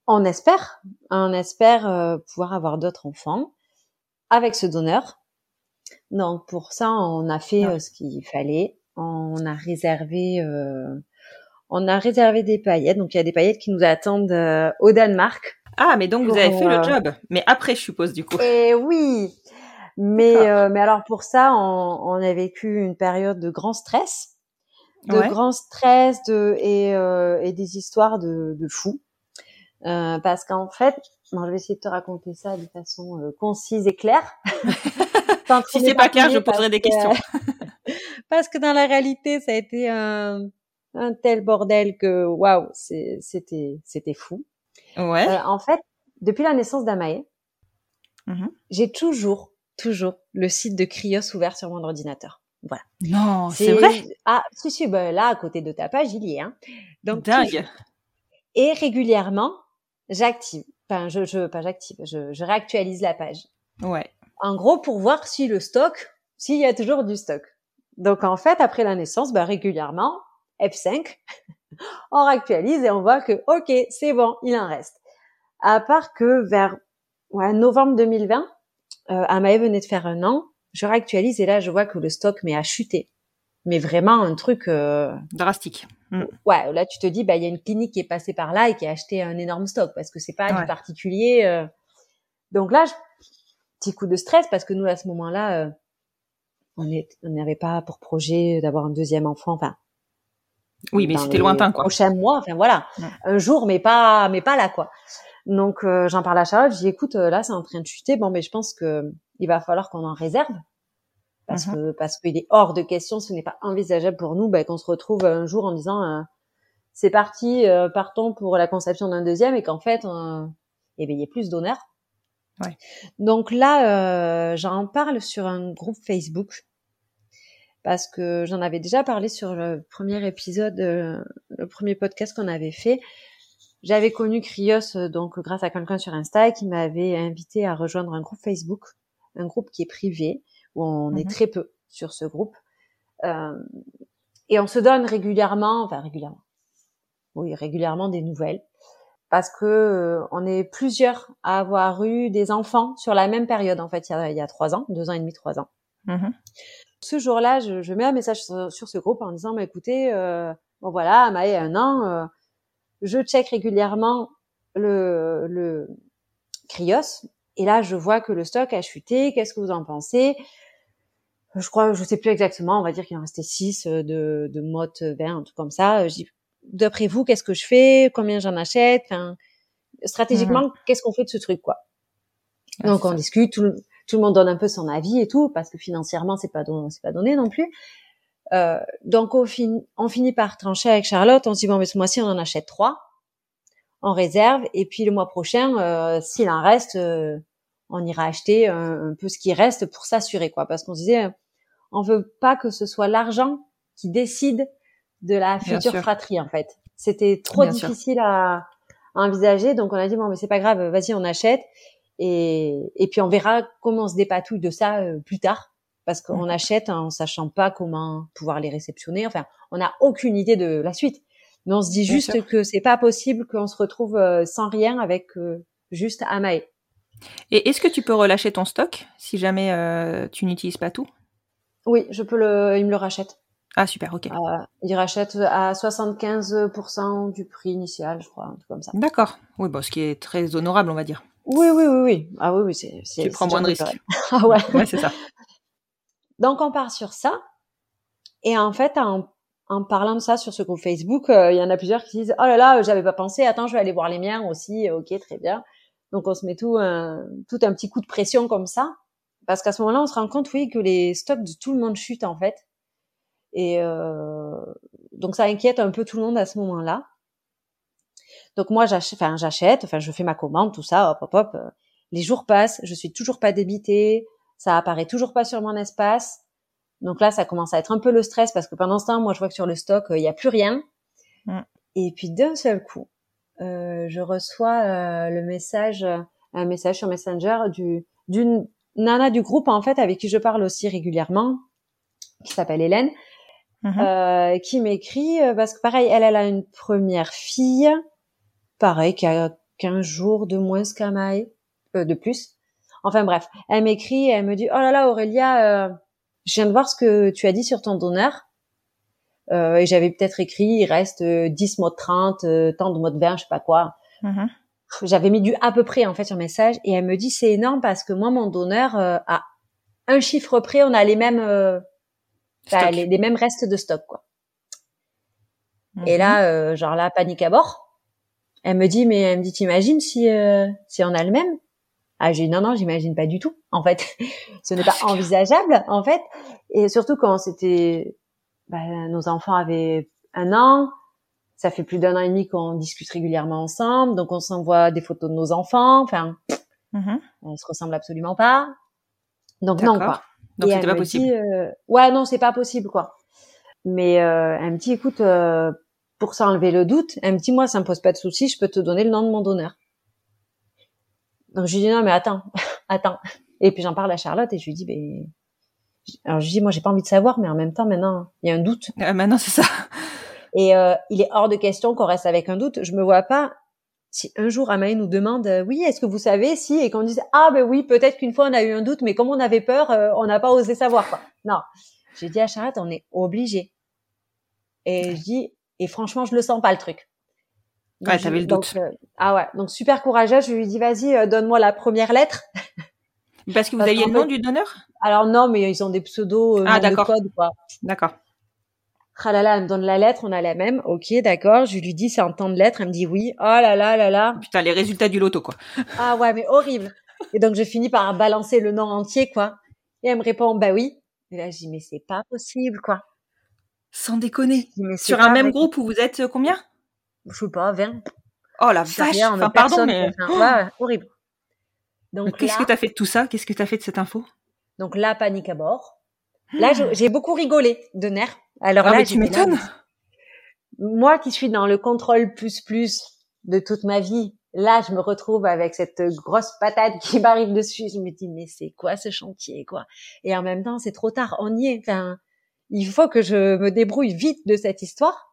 on espère, on espère pouvoir avoir d'autres enfants avec ce donneur. Donc pour ça, on a fait Ah. euh, ce qu'il fallait. On a réservé, euh, on a réservé des paillettes. Donc il y a des paillettes qui nous attendent euh, au Danemark. Ah, mais donc vous avez fait euh, le job, mais après, je suppose du coup. Et oui, mais euh, mais alors pour ça, on, on a vécu une période de grand stress, de Ouais. grand stress, de et euh, et des histoires de de fous, Euh, parce qu'en fait, bon, je vais essayer de te raconter ça de façon euh, concise et claire. Trop Si c'est pas clair, je poserai des que- questions. parce que dans la réalité, ça a été un un tel bordel que waouh, c'était c'était fou. Ouais. Euh, en fait, depuis la naissance d'Amae, Mhm. j'ai toujours, toujours le site de Krios ouvert sur mon ordinateur. Voilà. Non, c'est vrai. Ah, si, si, ben là, à côté de ta page, il y est. Hein. Donc, Dingue. toujours. Et régulièrement, j'active. Enfin, je, je, pas j'active, je, je réactualise la page. Ouais. En gros, pour voir si le stock, s'il y a toujours du stock. Donc, en fait, après la naissance, ben, régulièrement, F5, on réactualise et on voit que, OK, c'est bon, il en reste. À part que vers ouais, novembre 2020, euh, Amae venait de faire un an, je réactualise et là, je vois que le stock mais a chuté. Mais vraiment un truc... euh, Drastique. Mm. Ouais, là tu te dis, bah il y a une clinique qui est passée par là et qui a acheté un énorme stock parce que c'est pas Ouais. du particulier. euh. Donc là, je... petit coup de stress parce que nous à ce moment-là, euh, on est, on n'avait pas pour projet d'avoir un deuxième enfant. Enfin, Oui, mais c'était lointain, quoi. Prochains mois, enfin voilà, Ouais. un jour, mais pas, mais pas là quoi. Donc euh, j'en parle à Charlotte, je dis écoute, euh, là c'est en train de chuter, bon mais je pense que il va falloir qu'on en réserve parce Mhm. que parce qu'il est hors de question, ce n'est pas envisageable pour nous ben, qu'on se retrouve un jour en disant euh, c'est parti, euh, partons pour la conception d'un deuxième et qu'en fait euh, eh il y ait plus d'honneur. Ouais. Donc là, euh, j'en parle sur un groupe Facebook parce que j'en avais déjà parlé sur le premier épisode, euh, le premier podcast qu'on avait fait. J'avais connu Krios euh, donc grâce à quelqu'un sur Insta qui m'avait invité à rejoindre un groupe Facebook, un groupe qui est privé où on est Mhm. très peu sur ce groupe Euh, et on se donne régulièrement, enfin régulièrement, oui régulièrement des nouvelles parce que euh, on est plusieurs à avoir eu des enfants sur la même période en fait il y a, il y a trois ans, deux ans et demi, trois ans. Mhm. Ce jour-là, je, je mets un message sur, sur ce groupe en disant, bah, écoutez, euh, bon voilà, Amae a un an, euh, je check régulièrement le, le Krios, et là, je vois que le stock a chuté. Qu'est-ce que vous en pensez? Je crois, je sais plus exactement. On va dire qu'il en restait 6 de, de mottes 20, un truc comme ça. Je dis, d'après vous, qu'est-ce que je fais Combien j'en achète enfin, Stratégiquement, qu'est-ce qu'on fait de ce truc, quoi Ouais, Donc on discute, tout le, tout le monde donne un peu son avis et tout, parce que financièrement c'est pas don- c'est pas donné non plus. Euh, donc on, fin- on finit par trancher avec Charlotte. On se dit bon mais ce mois-ci on en achète trois, en réserve, et puis le mois prochain, euh, s'il en reste, euh, on ira acheter un, un peu ce qui reste pour s'assurer quoi, parce qu'on se disait on veut pas que ce soit l'argent qui décide de la future fratrie en fait. C'était trop Bien difficile à, à envisager, donc on a dit bon mais c'est pas grave, vas-y on achète. Et, et puis on verra comment on se dépatouille de ça euh, plus tard, parce qu'on achète en sachant pas comment pouvoir les réceptionner. Enfin, on n'a aucune idée de la suite. Mais on se dit Bien juste sûr. que c'est pas possible qu'on se retrouve euh, sans rien avec euh, juste Amae. Et est-ce que tu peux relâcher ton stock si jamais tu n'utilises pas tout? Oui, je peux le, il me le rachète. Ah super, ok. Euh, il rachète à 75% du prix initial, je crois, un truc comme ça. D'accord. Oui, bon, ce qui est très honorable, on va dire. Oui, oui, oui, oui. Ah oui, oui, c'est. Tu prends moins de risques. Ah ouais. Ouais, c'est ça. Donc on part sur ça. Et en fait, en, en parlant de ça sur ce groupe Facebook, euh, il y en a plusieurs qui disent oh là là, j'avais pas pensé. Attends, je vais aller voir les miens aussi. Ok, très bien. Donc on se met tout un tout un petit coup de pression comme ça, parce qu'à ce moment-là, on se rend compte, oui, que les stocks de tout le monde chutent en fait. Et euh, donc ça inquiète un peu tout le monde à ce moment-là. Donc moi, j'achète, enfin j'achète, enfin je fais ma commande, tout ça, hop hop hop. euh, Les jours passent, je suis toujours pas débitée, ça apparaît toujours pas sur mon espace. Donc là, ça commence à être un peu le stress parce que pendant ce temps, moi, je vois que sur le stock, euh, il y a plus rien. Mm. Et puis d'un seul coup, euh, je reçois euh, le message, un message sur Messenger du d'une nana du groupe en fait avec qui je parle aussi régulièrement, qui s'appelle Hélène, Mhm. euh, qui m'écrit euh, parce que pareil, elle, elle a une première fille, pareil, qui a 15 jours de moins qu'Amae, euh, de plus. Enfin bref, elle m'écrit, elle me dit oh là là Aurélia, euh, je viens de voir ce que tu as dit sur ton donneur. Euh, et j'avais peut-être écrit, il reste euh, 10 mots de 30, euh, tant de mots de 20, je sais pas quoi. Mhm. J'avais mis du à peu près en fait sur le message et elle me dit c'est énorme parce que moi mon donneur euh, a un chiffre près, on a les mêmes bah, Stock. les, les mêmes restes de stock quoi. Et Mhm. là, euh, genre là, panique à bord. Elle me dit, mais elle me dit, t'imagines si euh, si on a le même? Ah, j'ai dit non non, j'imagine pas du tout. En fait, ce n'est pas envisageable en fait. Et surtout quand c'était, bah, nos enfants avaient un an, ça fait plus d'un an et demi qu'on discute régulièrement ensemble, donc on s'envoie des photos de nos enfants. Enfin, Mhm. on se ressemble absolument pas. Donc non quoi. Donc c'était pas possible. dit, euh, ouais, non, c'est pas possible, quoi. Mais euh, elle me dit, écoute, euh, pour s'enlever le doute, elle me dit, moi, ça me pose pas de souci, je peux te donner le nom de mon donneur. Donc je lui dis, non, mais attends, attends. Et puis j'en parle à Charlotte et je lui dis, ben... Alors je lui dis, moi, j'ai pas envie de savoir, mais en même temps, maintenant, il y a un doute. Euh, maintenant, c'est ça. Et euh, il est hors de question qu'on reste avec un doute. Je me vois pas si un jour Amaï nous demande euh, oui est-ce que vous savez si et qu'on dise ah ben oui peut-être qu'une fois on a eu un doute mais comme on avait peur euh, on n'a pas osé savoir quoi. Non, j'ai dit à Charlotte on est obligé. Et je dis et franchement je le sens pas le truc. Ouais, je- t'avais le donc, doute. euh, ah ouais donc super courageuse je lui dis vas-y euh, donne-moi la première lettre. Parce que vous Parce aviez le nom du donneur? Alors non mais ils ont des pseudos euh, Ah, de d'accord. code quoi. D'accord. Ah là là, elle me donne la lettre, on a la même. Ok, d'accord. Je lui dis c'est en temps de lettre. Elle me dit oui. Oh là là là là. Putain, les résultats du loto, quoi. Ah ouais, mais horrible. Et donc je finis par balancer le nom entier, quoi. Et elle me répond bah oui. Et là je dis mais c'est pas possible, quoi. Sans déconner. Dis, mais Sur un même vrai. groupe où vous êtes euh, combien? Je sais pas, 20. Oh la vache. rien, Enfin, pardon, mais. ouais, horrible. Donc Qu'est-ce là, que t'as fait de tout ça? Qu'est-ce que t'as fait de cette info? Donc là panique à bord. Là, j'ai beaucoup rigolé de nerfs. Alors Ah, là, mais tu m'étonnes. moi qui suis dans le contrôle plus plus de toute ma vie, là, je me retrouve avec cette grosse patate qui m'arrive dessus. Je me dis, mais c'est quoi ce chantier, quoi? Et en même temps, c'est trop tard, on y est. Enfin, il faut que je me débrouille vite de cette histoire.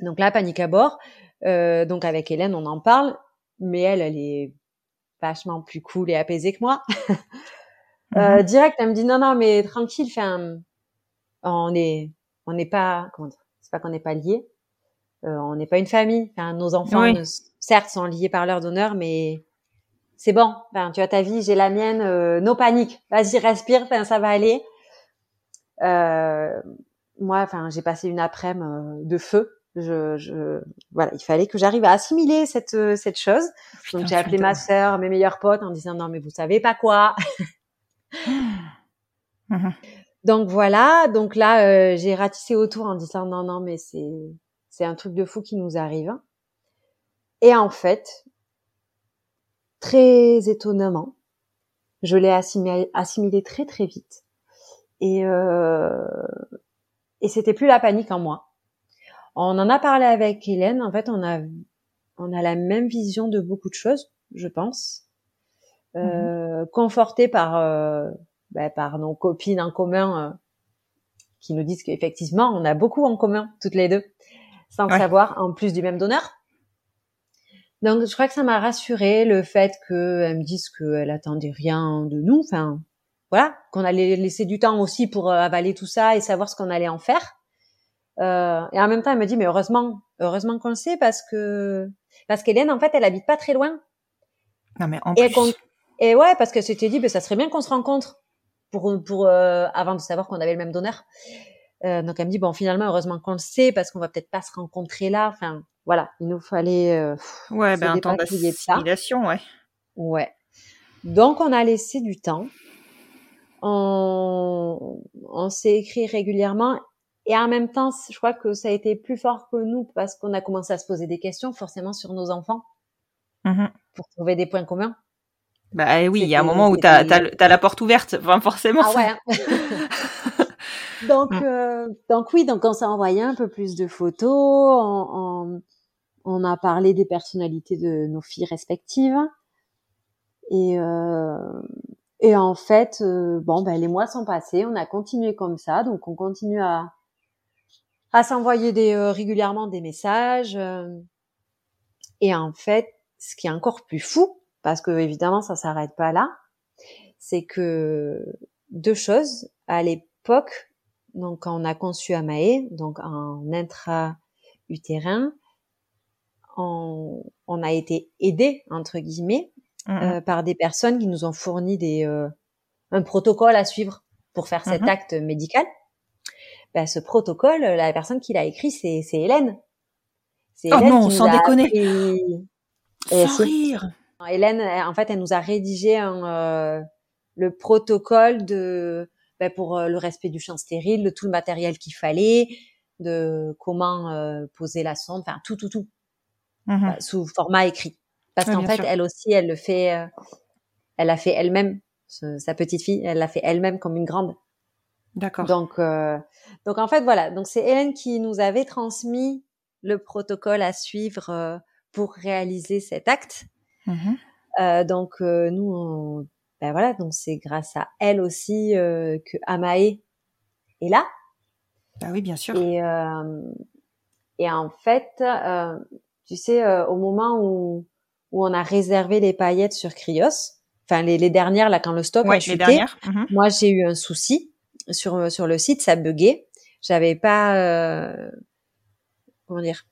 Donc là, panique à bord. Euh, donc avec Hélène, on en parle, mais elle, elle est vachement plus cool et apaisée que moi. Euh, Mhm. direct, elle me dit non, non, mais tranquille, enfin, on est, on n'est pas, comment dire, c'est pas qu'on n'est pas liés, euh, on n'est pas une famille. Enfin, nos enfants, Oui. ne- certes, sont liés par leur donneur, mais c'est bon. Enfin, tu as ta vie, j'ai la mienne. Euh, no panique. Vas-y, respire. Enfin, ça va aller. Euh, moi, enfin, j'ai passé une après-midi euh, de feu. Je, je, voilà, il fallait que j'arrive à assimiler cette euh, cette chose. Putain, Donc j'ai appelé ma sœur, mes meilleurs potes en disant non mais vous savez pas quoi. Mhm. Donc voilà, donc là euh, j'ai ratissé autour en disant non non mais c'est c'est un truc de fou qui nous arrive. Et en fait, très étonnamment, je l'ai assimilé, assimilé très très vite. Et euh, et c'était plus la panique en moi. On en a parlé avec Hélène. En fait, on a on a la même vision de beaucoup de choses, je pense. Euh, conforté par euh, bah, par nos copines en commun euh, qui nous disent qu'effectivement on a beaucoup en commun toutes les deux sans le savoir en plus du même donneur. Donc je crois que ça m'a rassuré le fait qu'elle me dise qu'elle attendait rien de nous enfin voilà qu'on allait laisser du temps aussi pour euh, avaler tout ça et savoir ce qu'on allait en faire. Euh, et en même temps elle me dit mais heureusement heureusement qu'on le sait parce que parce qu'Hélène en fait elle habite pas très loin. Non, mais en et, plus. Et ouais, parce que c'était dit, ben, ça serait bien qu'on se rencontre pour, pour euh, avant de savoir qu'on avait le même donneur. Euh, donc elle me dit bon, finalement, heureusement qu'on le sait parce qu'on va peut-être pas se rencontrer là. Enfin, voilà, il nous fallait. euh, Ouais, ben un temps d'assimilation, ouais. Ouais. Donc on a laissé du temps. On, on s'est écrit régulièrement et en même temps, je crois que ça a été plus fort que nous parce qu'on a commencé à se poser des questions, forcément sur nos enfants, Mhm. pour trouver des points communs. Bah eh oui, il y a un moment où t'as c'était- as, t'as la porte ouverte. Enfin, forcément. Ah ouais. donc, Mm. euh, donc oui, donc on s'est envoyé un peu plus de photos. On, on, on a parlé des personnalités de nos filles respectives. Et, euh, et en fait, euh, bon, ben les mois sont passés. On a continué comme ça. Donc on continue à à s'envoyer des euh, régulièrement des messages. euh. et en fait, ce qui est encore plus fou, parce que évidemment ça s'arrête pas là, c'est que deux choses. À l'époque, donc quand on a conçu Amae, donc en intra-utérin, on, on a été aidé entre guillemets Mhm. euh, par des personnes qui nous ont fourni des euh, un protocole à suivre pour faire cet Mhm. acte médical. Ben, ce protocole, la personne qui l'a écrit, c'est c'est Hélène. C'est Oh Hélène non, qui sans déconner. appris- Et Sans rire. Hélène, elle- en fait, elle nous a rédigé un, euh, le protocole de ben, pour euh, le respect du champ stérile, de tout le matériel qu'il fallait, de comment euh, poser la sonde, enfin tout, tout, tout, Mhm. euh, sous format écrit. Parce qu'en fait, sûr. elle aussi, elle le fait, elle a fait elle-même, sa petite fille, elle l'a fait elle-même comme une grande. D'accord. Donc, euh, donc en fait, voilà. Donc c'est Hélène qui nous avait transmis le protocole à suivre euh, pour réaliser cet acte. Mhm. Euh, donc euh, nous, on- ben voilà, donc c'est grâce à elle aussi euh, que Amae est là. Bah oui, bien sûr. Et euh, et en fait, euh, tu sais, euh, au moment où où on a réservé les paillettes sur Krios, enfin les, les dernières là quand le stock Ouais, a chuté. Mhm. moi j'ai eu un souci sur sur le site, ça buguait. J'avais pas euh, comment dire.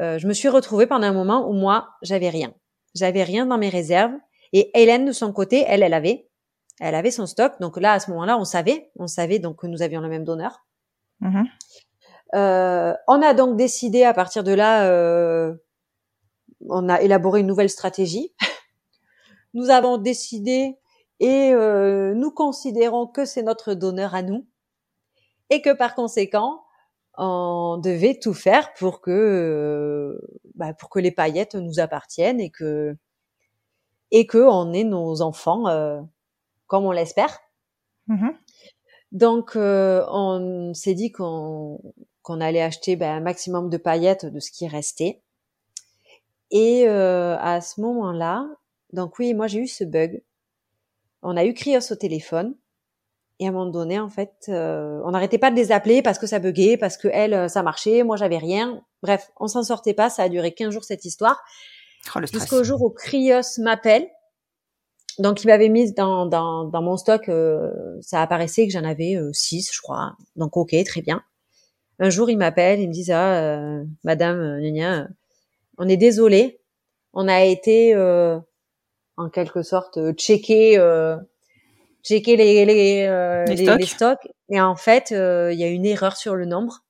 Euh, je me suis retrouvée pendant un moment où moi j'avais rien. J'avais rien dans mes réserves et Hélène de son côté, elle elle avait elle avait son stock. Donc là à ce moment-là, on savait, on savait donc que nous avions le même donneur. Mhm. Euh, on a donc décidé à partir de là, euh, on a élaboré une nouvelle stratégie. nous avons décidé et euh, nous considérons que c'est notre donneur à nous et que par conséquent, on devait tout faire pour que euh, bah, pour que les paillettes nous appartiennent et que et que on ait nos enfants euh, comme on l'espère. Mhm. Donc, euh, on s'est dit qu'on qu'on allait acheter ben, un maximum de paillettes de ce qui restait. Et euh, à ce moment-là, donc oui, moi j'ai eu ce bug. On a eu Krios au téléphone. Et à un moment donné, en fait, euh, on n'arrêtait pas de les appeler parce que ça buguait, parce que elle, ça marchait, moi j'avais rien. Bref, on s'en sortait pas. Ça a duré 15 jours cette histoire. Oh. Jusqu'au jour où Krios m'appelle. Donc il m'avait mis dans, dans, dans mon stock, euh, ça apparaissait que j'en avais euh, six, je crois. Donc ok, très bien. Un jour, il m'appelle, il me dit ah, euh, Madame euh, euh, on est désolé, on a été euh, en quelque sorte euh, checker, les les, euh, Les stocks. les stocks, et en fait, euh, il y a une erreur sur le nombre.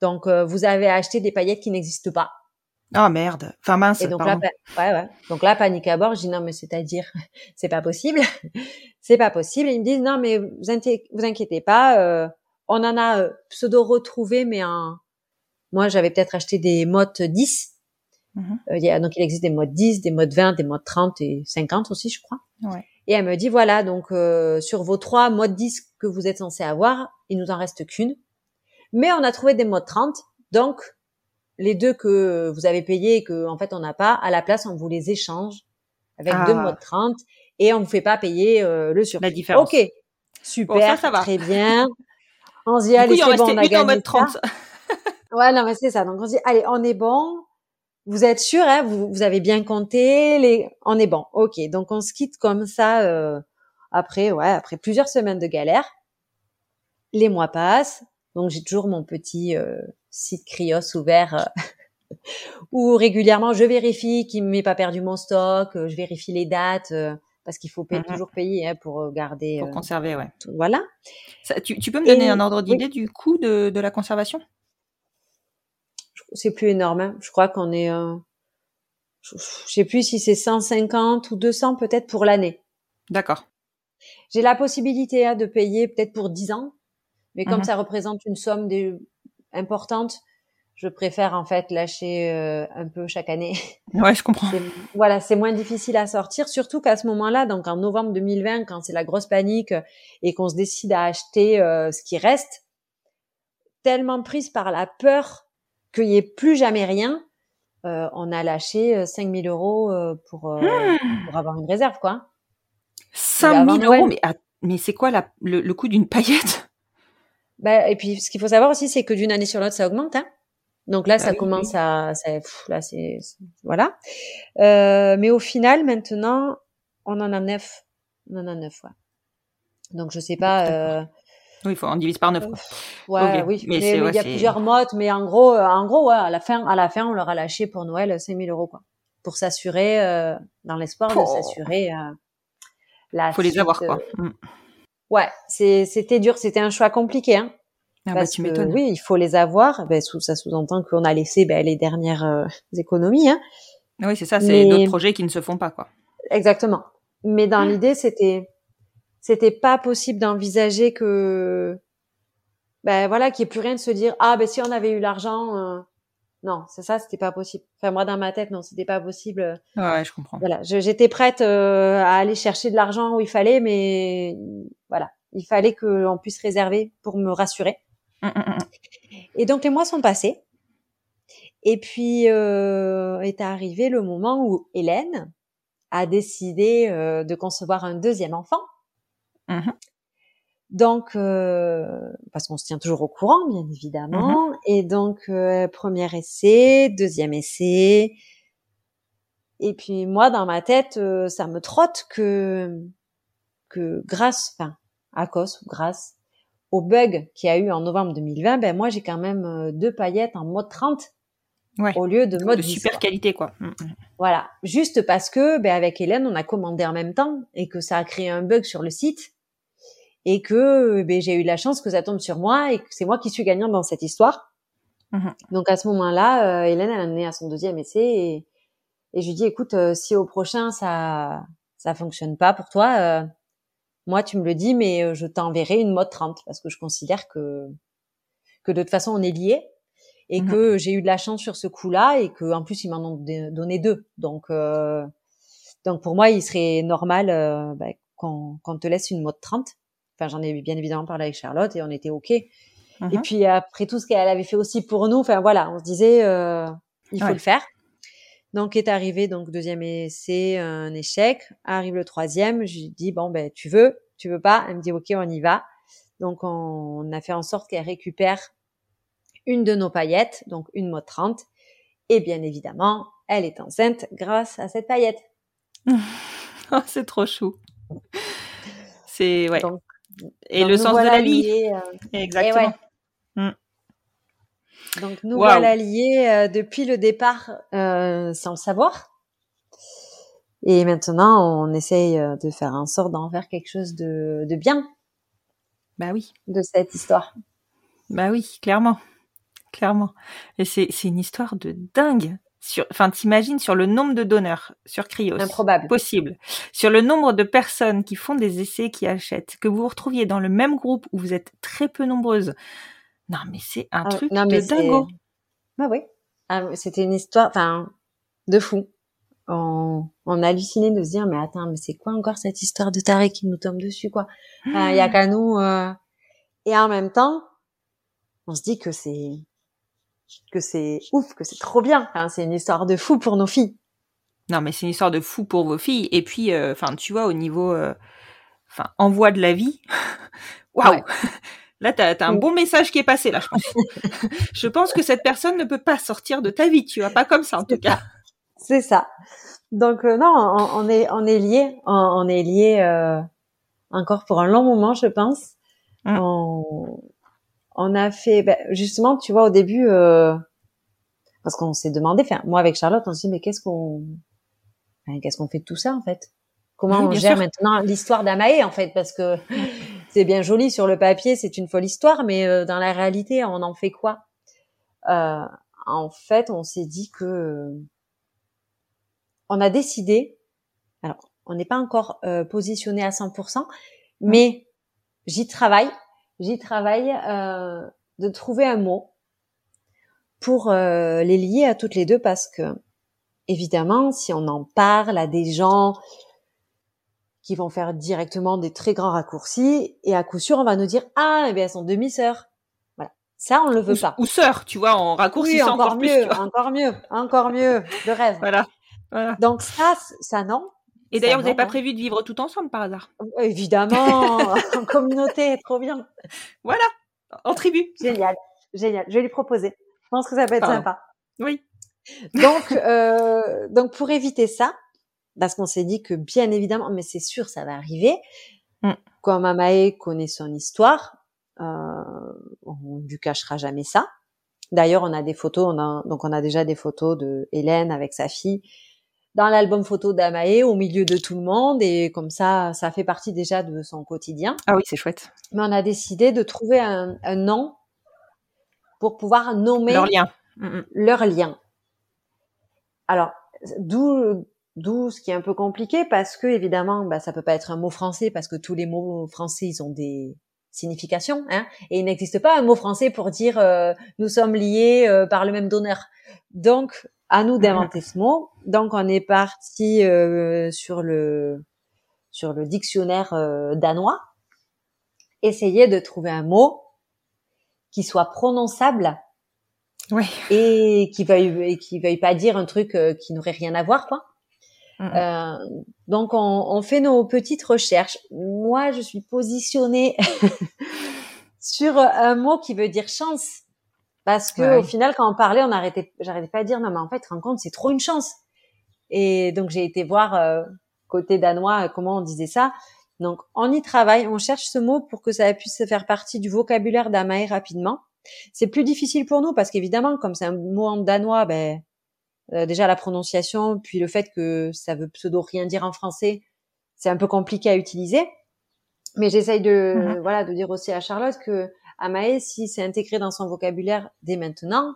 Donc euh, vous avez acheté des paillettes qui n'existent pas. Ah merde. Enfin mince. Et donc là, pardon. ouais, ouais. Donc là, panique à bord. Je dis non, mais c'est-à-dire, c'est pas possible, c'est pas possible. Et ils me disent non, mais vous, inquiétez, vous inquiétez pas, euh, on en a euh, pseudo retrouvé, mais en, moi j'avais peut-être acheté des mottes 10. Mhm. Il y a, donc il existe des modes 10, des modes 20, des modes 30 et 50 aussi, je crois. Ouais. Et elle me dit voilà, donc euh, sur vos trois modes 10 que vous êtes censés avoir, il nous en reste qu'une. Mais on a trouvé des modes 30, donc les deux que vous avez payés et que en fait on n'a pas, à la place on vous les échange avec Ah. deux modes 30 et on vous fait pas payer euh, le surplus. La différence. Ok, super, Bon, ça, ça va. très bien. On se dit allez c'est bon, on a une en gagné mode ça. 30. Ouais, non, mais c'est ça. Donc on se dit, allez, on est bon. Vous êtes sûr, hein, vous, vous avez bien compté, les... on est bon. Ok, donc on se quitte comme ça euh, après, ouais, après plusieurs semaines de galère. Les mois passent, donc j'ai toujours mon petit euh, site Krios ouvert euh, où régulièrement je vérifie qu'il m'ait pas perdu mon stock, euh, je vérifie les dates euh, parce qu'il faut payer- Mhm. toujours payer hein, pour garder. Pour euh, conserver, ouais. tout- voilà. Ça, tu, tu peux me donner Et- un ordre oui. d'idée du coût de, de la conservation? C'est plus énorme. hein. Je crois qu'on est, euh, je, je sais plus si c'est 150 ou 200 peut-être pour l'année. D'accord. J'ai la possibilité hein, de payer peut-être pour 10 ans, mais comme Mhm. ça représente une somme des- importante, je préfère en fait lâcher euh, un peu chaque année. Ouais, je comprends. Voilà, c'est moins difficile à sortir, surtout qu'à ce moment-là, donc en novembre 2020, quand c'est la grosse panique et qu'on se décide à acheter euh, ce qui reste, tellement prise par la peur qu'il n'y ait plus jamais rien, euh, on a lâché euh, 5000 euros euh, pour, euh, pour avoir une réserve, quoi. 5000 avant euros, mais, mais c'est quoi la, le, le coût d'une paillette? Ben, et puis, ce qu'il faut savoir aussi, c'est que d'une année sur l'autre, ça augmente. Hein. Donc là, Ah ça oui, commence oui. à, ça, pff, là, c'est, c'est- voilà. Euh, mais au final, maintenant, on en a neuf. On en a neuf, ouais. Donc je sais pas. Euh, Oui, il faut, on divise par 9. Quoi. ouais, oui. Mais Mais, c'est- mais ouais, il y a plusieurs modes, mais en gros, euh, en gros, ouais, à la fin, à la fin, on leur a lâché pour Noël 5000 euros, quoi, pour s'assurer, euh, dans l'espoir de s'assurer. Euh, la faut les avoir, quoi. euh, Mm. Ouais, c'était dur, c'était un choix compliqué, hein. Ah bah, tu que oui, il faut les avoir. Ben, ça sous-entend qu'on a laissé ben, les dernières euh, économies. Hein. Oui, c'est ça, c'est Mais- d'autres projets qui ne se font pas, quoi. Exactement. Mais dans Ah. l'idée, c'était c'était pas possible d'envisager que ben voilà qu'il n'y ait plus rien de se dire ah ben si on avait eu l'argent euh, non c'est ça c'était pas possible enfin moi dans ma tête non c'était pas possible Ouais, je comprends. voilà j'étais prête euh, à aller chercher de l'argent où il fallait mais voilà il fallait qu'on puisse réserver pour me rassurer Mm, mm, mm. Et donc les mois sont passés. Et puis euh, est arrivé le moment où Hélène a décidé euh, de concevoir un deuxième enfant. Mhm. Donc, euh, parce qu'on se tient toujours au courant, bien évidemment. Et donc, euh, premier essai, deuxième essai. Et puis moi, dans ma tête, euh, ça me trotte que que grâce, enfin, à cause ou grâce au bug qu'il y a eu en novembre 2020, ben moi j'ai quand même deux paillettes en mode 30 Ouais. au lieu de mode De 10, super quoi. qualité, quoi. Mm, mm. Voilà, juste parce que ben avec Hélène, on a commandé en même temps et que ça a créé un bug sur le site et que ben j'ai eu la chance que ça tombe sur moi et que c'est moi qui suis gagnante dans cette histoire. Mhm. Donc à ce moment-là, euh, Hélène elle en est à son deuxième essai et, et je lui dis écoute euh, si au prochain ça ça fonctionne pas pour toi, euh, moi tu me le dis mais euh, je t'enverrai une mode 30 parce que je considère que que de toute façon on est liés et Mhm. que j'ai eu de la chance sur ce coup-là et que en plus ils m'en ont donné deux. Donc euh, donc pour moi il serait normal euh, bah, qu'on qu'on te laisse une mode 30. Enfin j'en ai bien évidemment parlé avec Charlotte et on était ok. Mhm. Et puis après tout ce qu'elle avait fait aussi pour nous, enfin voilà, on se disait euh, il faut Ouais. le faire. Donc est arrivé donc deuxième essai, un échec. Arrive le troisième, je lui dis bon ben tu veux, tu veux pas? Elle me dit ok on y va. Donc on, on a fait en sorte qu'elle récupère une de nos paillettes, donc une mode 30. Et bien évidemment, elle est enceinte grâce à cette paillette. Oh, c'est trop chou. C'est ouais. Donc, et donc le sens voilà de la vie. euh, Exactement. ouais. Donc nous Waouh. voilà liés euh, depuis le départ euh, sans le savoir. Et maintenant, on essaye de faire en sorte d'en faire quelque chose de, de bien Bah oui. de cette histoire. Bah oui, clairement. Clairement. Et c'est une histoire de dingue. Sur, enfin, t'imagines sur le nombre de donneurs sur Cryos. Improbable. Possible. Sur le nombre de personnes qui font des essais, qui achètent, que vous vous retrouviez dans le même groupe où vous êtes très peu nombreuses. Non, mais c'est un Ah, truc non, de mais dingo. Bah oui. Ah, C'était une histoire, enfin, de fou. On, on hallucinait de se dire, mais attends, mais c'est quoi encore cette histoire de taré qui nous tombe dessus, quoi? Il y a qu'à nous. euh, Et en même temps, on se dit que c'est que c'est ouf, que c'est trop bien. Enfin, c'est une histoire de fou pour nos filles. Non, mais c'est une histoire de fou pour vos filles. Et puis, euh, enfin, tu vois, au niveau, euh, enfin, envoi de la vie. Waouh. Ouais. Là, t'as as un Mm. bon message qui est passé, là, je pense. je pense que cette personne ne peut pas sortir de ta vie, tu vois, pas comme ça, en tout cas. C'est ça. Donc euh, non, on, on est on est liés, on, on est liés encore pour un long moment, je pense. Mm. On, on a fait, ben, justement, tu vois, au début, euh, parce qu'on s'est demandé, enfin, moi avec Charlotte, on s'est dit mais qu'est-ce qu'on, enfin, qu'est-ce qu'on fait de tout ça en fait? Comment Oui, on gère sûr. maintenant l'histoire d'Amae en fait? Parce que c'est bien joli sur le papier, c'est une folle histoire, mais euh, dans la réalité, on en fait quoi? Euh, En fait, on s'est dit que on a décidé. Alors, on n'est pas encore positionné à 100%, mais j'y travaille. J'y travaille euh, de trouver un mot pour euh, les lier à toutes les deux parce que évidemment, si on en parle à des gens qui vont faire directement des très grands raccourcis et à coup sûr on va nous dire ah eh bien elles sont demi-sœurs. Voilà. Ça on le veut Ou, pas. ou sœur, tu vois, en raccourcissant encore, encore, mieux, encore mieux, encore mieux, le rêve. Voilà. voilà. Donc ça, ça non. Et d'ailleurs, vous n'avez pas hein. prévu de vivre tout ensemble par hasard? Évidemment, en communauté, trop bien. Voilà, en tribu. Génial, génial. Je vais lui proposer. Je pense que ça peut être Pardon. sympa. Oui. Donc, euh, donc pour éviter ça, parce qu'on s'est dit que bien évidemment, mais c'est sûr, ça va arriver. Mm. Comme Amae connaît son histoire, euh, on lui cachera jamais ça. D'ailleurs, on a des photos, on a donc on a déjà des photos de Hélène avec sa fille dans l'album photo d'Amae au milieu de tout le monde et comme ça, ça fait partie déjà de son quotidien. Ah oui, c'est chouette. Mais on a décidé de trouver un, un nom pour pouvoir nommer Leur lien. Mm, mm. leur lien. Alors, d'où d'où ce qui est un peu compliqué parce que évidemment, bah, ça peut pas être un mot français parce que tous les mots français ils ont des significations, hein, et il n'existe pas un mot français pour dire euh, nous sommes liés euh, par le même donneur. Donc, à nous d'inventer ce mot. Donc, on est parti euh, sur le sur le dictionnaire euh, danois, essayer de trouver un mot qui soit prononçable Ouais. et qui veuille et qui veuille pas dire un truc euh, qui n'aurait rien à voir quoi. Euh, donc on, on fait nos petites recherches. Moi, je suis positionnée sur un mot qui veut dire chance parce que Ouais. au final quand on parlait, on arrêtait j'arrêtais pas de dire non mais en fait, rends compte, c'est trop une chance. Et donc j'ai été voir euh, côté danois euh, comment on disait ça. Donc on y travaille, on cherche ce mot pour que ça puisse faire partie du vocabulaire d'Amae rapidement. C'est plus difficile pour nous parce qu'évidemment, comme c'est un mot en danois, ben, euh, déjà la prononciation, puis le fait que ça veut pseudo rien dire en français, c'est un peu compliqué à utiliser. Mais j'essaye de, Mhm. voilà, de dire aussi à Charlotte que Amae, si c'est intégré dans son vocabulaire dès maintenant,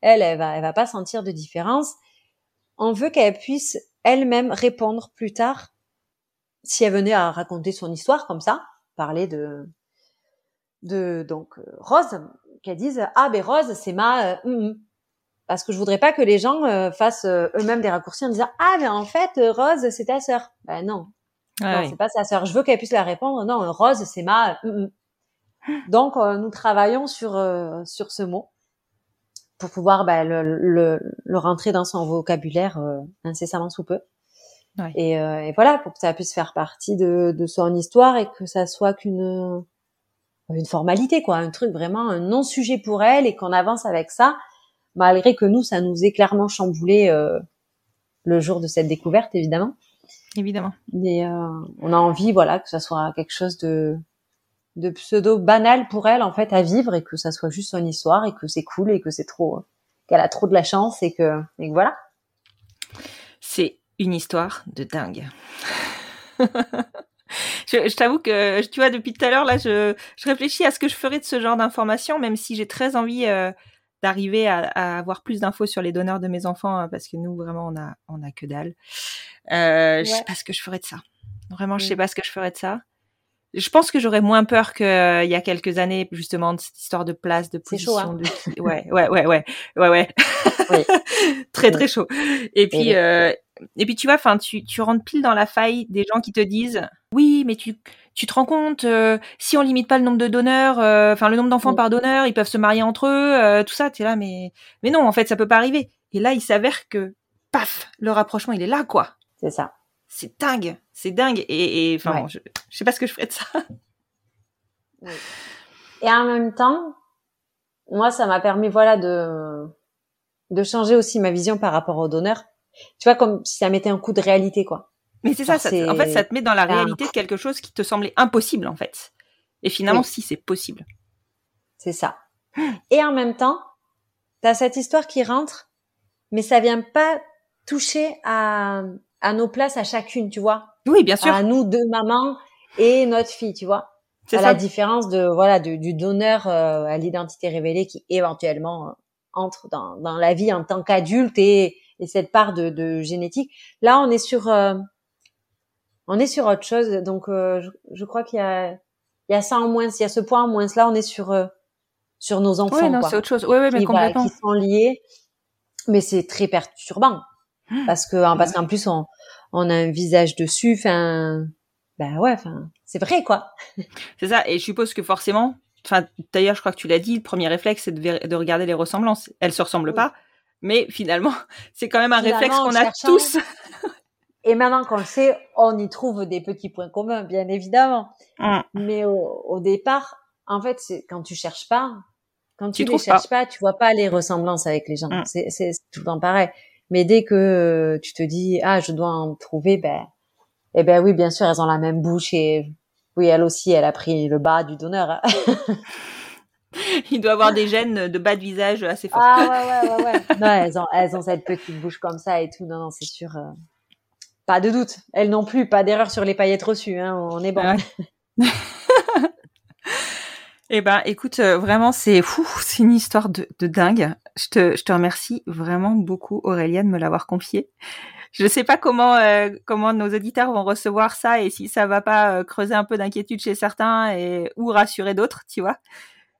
elle, elle va, elle va pas sentir de différence. On veut qu'elle puisse elle-même répondre plus tard si elle venait à raconter son histoire comme ça, parler de, de donc euh, Rose, qu'elle dise ah ben Rose c'est ma euh, hum, hum. parce que je voudrais pas que les gens euh, fassent euh, eux-mêmes des raccourcis en disant ah mais en fait Rose c'est ta sœur. Ben non. Non, c'est pas sa sœur. Je veux qu'elle puisse la répondre. Non, Rose, c'est ma. mm, mm. Donc, euh, nous travaillons sur euh, sur ce mot pour pouvoir bah, le, le, le rentrer dans son vocabulaire euh, incessamment sous peu. Ouais. Et, euh, et voilà, pour que ça puisse faire partie de, de son histoire et que ça soit qu'une une formalité, quoi, un truc vraiment un non-sujet pour elle et qu'on avance avec ça, malgré que nous, ça nous est clairement chamboulé euh, le jour de cette découverte, évidemment. Évidemment. Mais euh, on a envie, voilà, que ça soit quelque chose de de pseudo banal pour elle en fait à vivre et que ça soit juste son histoire et que c'est cool et que c'est trop qu'elle a trop de la chance et que et que voilà. C'est une histoire de dingue. je je t'avoue que, tu vois, depuis tout à l'heure, là, je, je réfléchis à ce que je ferais de ce genre d'informations, même si j'ai très envie euh, d'arriver à, à avoir plus d'infos sur les donneurs de mes enfants, hein, parce que nous, vraiment, on a, on a que dalle. Euh, Je sais pas ce que je ferais de ça. Vraiment, je Mm. sais pas ce que je ferais de ça. Je pense que j'aurais moins peur qu'il y a quelques années, justement, de cette histoire de place, de C'est chaud, position. hein. de Ouais, ouais, ouais, ouais, ouais, ouais. Oui. très, Oui. très chaud. Et puis, oui. euh, et puis tu vois, enfin, tu, tu rentres pile dans la faille des gens qui te disent, oui, mais tu, tu te rends compte, euh, si on limite pas le nombre de donneurs, euh, enfin le nombre d'enfants Mm. par donneur, ils peuvent se marier entre eux, euh, tout ça, t'es là, mais, mais non, en fait, ça peut pas arriver. Et là, il s'avère que, paf, le rapprochement, il est là, quoi. C'est ça. C'est dingue, c'est dingue. Et, enfin, Ouais. bon, je, je sais pas ce que je ferais de ça. Et en même temps, moi, ça m'a permis, voilà, de de changer aussi ma vision par rapport aux donneurs. Tu vois, comme si ça mettait un coup de réalité, quoi. Mais c'est ça, ça te- en fait, ça te met dans la Ah. réalité de quelque chose qui te semblait impossible, en fait. Et finalement, Oui. si, c'est possible. C'est ça. Et en même temps, t'as cette histoire qui rentre, mais ça vient pas toucher à, à nos places à chacune, tu vois. Oui, bien sûr. À nous deux mamans et notre fille, tu vois. c'est À ça. la différence de voilà de- du donneur euh, à l'identité révélée qui éventuellement euh, entre dans, dans la vie en tant qu'adulte et, et cette part de, de génétique. Là, on est sur euh, on est sur autre chose. Donc, euh, je, je crois qu'il y a il y a ça en moins, il y a ce point en moins. Là, on est sur euh, sur nos enfants, Ouais, non, quoi c'est autre chose. Ouais, ouais, mais qui, complètement. qui sont liés. Mais c'est très perturbant parce que hein, parce qu'en plus on on a un visage dessus. Enfin, bah ouais, enfin c'est vrai quoi. C'est ça. Et je suppose que forcément, enfin, d'ailleurs, je crois que tu l'as dit, le premier réflexe, c'est de, regarder les ressemblances. Elles se ressemblent Oui. pas, mais finalement, c'est quand même un Finalement, réflexe qu'on a cherchant- tous. Et maintenant qu'on le sait, on y trouve des petits points communs, bien évidemment. Hum. Mais au, au départ, en fait, c'est quand tu cherches pas, quand Tu les trouves cherches pas. tu vois pas les ressemblances avec les gens. C'est c'est c'est tout le temps pareil. Mais dès que euh, tu te dis ah je dois en trouver, ben eh ben oui bien sûr elles ont la même bouche et oui elle aussi elle a pris le bas du donneur. hein. Il doit avoir des gènes de bas de visage assez forts. ah ouais ouais ouais ouais. non elles ont elles ont cette petite bouche comme ça et tout. Non non c'est sûr. euh, Pas de doute. Elles non plus. Pas d'erreur sur les paillettes reçues. Hein. On est bon. Ouais. Eh ben, écoute, euh, vraiment, c'est fou, c'est une histoire de, de dingue. Je te, je te remercie vraiment beaucoup, Aurélia, de me l'avoir confié. Je ne sais pas comment, euh, comment nos auditeurs vont recevoir ça et si ça va pas euh, creuser un peu d'inquiétude chez certains et ou rassurer d'autres, tu vois.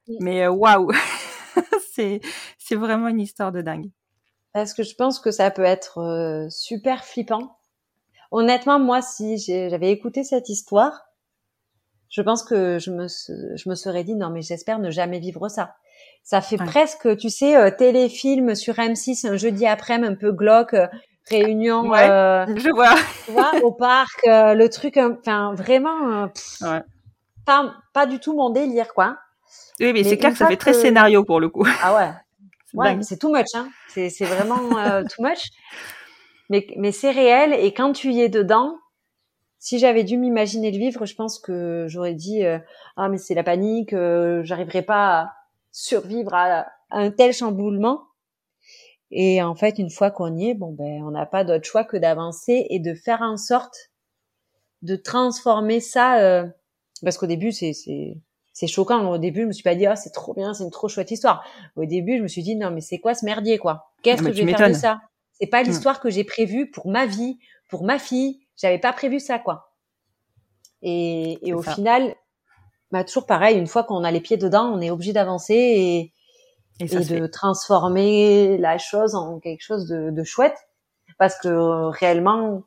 Oui. Mais euh, waouh, c'est, c'est vraiment une histoire de dingue. Parce que je pense que ça peut être euh, super flippant. Honnêtement, moi, si j'avais écouté cette histoire, je pense que je me, je me serais dit non, mais j'espère ne jamais vivre ça. Ça fait Ouais. presque, tu sais, euh, téléfilm sur M6 un jeudi après-midi un peu glauque, euh, réunion, Ouais. euh, Je vois. tu vois, au parc, le truc, euh, enfin vraiment, pff, Ouais. pas, pas du tout mon délire, quoi. Oui, mais, Mais c'est clair que ça fait très que- scénario pour le coup. Ah ouais. C'est Ouais, dingue. c'est too much, hein. C'est, c'est vraiment too much. Mais, mais c'est réel et quand tu y es dedans, si j'avais dû m'imaginer le vivre, je pense que j'aurais dit euh, ah mais c'est la panique, euh, j'arriverai pas à survivre à, à un tel chamboulement. Et en fait, une fois qu'on y est, bon ben on n'a pas d'autre choix que d'avancer et de faire en sorte de transformer ça. euh, parce qu'au début, c'est c'est c'est choquant. Au début, je me suis pas dit ah c'est trop bien, c'est une trop chouette histoire. Au début, je me suis dit non mais c'est quoi ce merdier quoi? Qu'est-ce que je vais faire de ça? C'est pas Mm. l'histoire que j'ai prévue pour ma vie, pour ma fille. J'avais pas prévu ça quoi. Et, et au ça. final, bah toujours pareil. Une fois qu'on a les pieds dedans, on est obligé d'avancer et, de fait. transformer la chose en quelque chose de, de chouette. Parce que euh, réellement,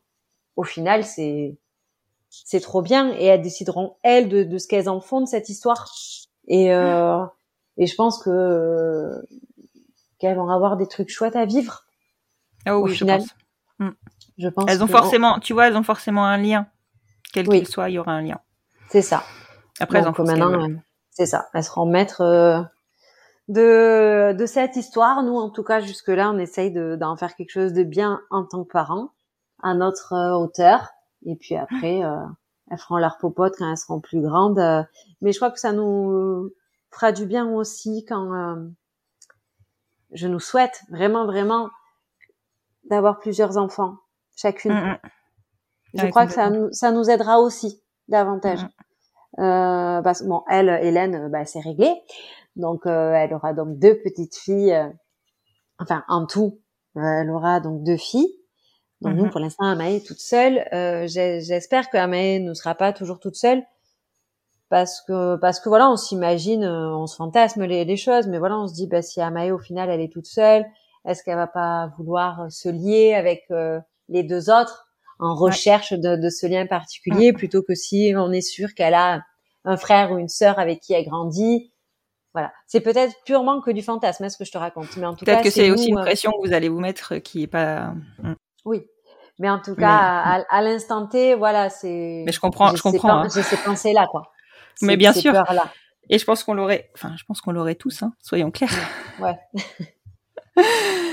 au final, c'est c'est trop bien et elles décideront elles de, de ce qu'elles en font de cette histoire. Et euh, et je pense que qu'elles vont avoir des trucs chouettes à vivre. Ah au je final. pense. Mm. Je pense. Elles ont forcément, tu vois, elles ont forcément un lien. Quel Oui. qu'il soit, il y aura un lien. C'est ça. Après, Donc qu'elles maintenant, euh, c'est ça. Elles seront maîtres euh, de de cette histoire. Nous, en tout cas, jusque là, on essaye de d'en faire quelque chose de bien en tant que parents, à notre euh, hauteur. Et puis après, euh, elles feront leur popote quand elles seront plus grandes. euh. mais je crois que ça nous fera du bien aussi quand euh, je nous souhaite vraiment, vraiment d'avoir plusieurs enfants, chacune. Mm, mm. Je crois que ça nous, ça nous aidera aussi davantage. Mhm. Euh, parce que bon, elle, Hélène, bah, c'est réglé. Donc, euh, elle aura donc deux petites filles. euh, enfin, en tout, euh, elle aura donc deux filles. Donc, nous, Mhm. pour l'instant, Amae est toute seule. Euh, J'espère que Amae ne sera pas toujours toute seule. Parce que, parce que voilà, on s'imagine, euh, on se fantasme les, les choses, mais voilà, on se dit, bah, si Amae, au final, elle est toute seule, est-ce qu'elle va pas vouloir se lier avec euh, les deux autres en recherche de, de ce lien particulier plutôt que si on est sûr qu'elle a un frère ou une sœur avec qui elle grandit. Voilà. C'est peut-être purement que du fantasme, hein, ce que je te raconte. Mais en tout cas, Peut-être que c'est aussi une euh, pression que vous allez vous mettre qui est pas. Mm. Oui. Mais en tout Mais- cas, à, à l'instant T, voilà, c'est. Mais je comprends, je comprends. hein. J'ai ces pensées-là, quoi. Mais bien sûr. peurs-là. Et je pense qu'on l'aurait. Enfin, je pense qu'on l'aurait tous. Hein, soyons clairs. Ouais.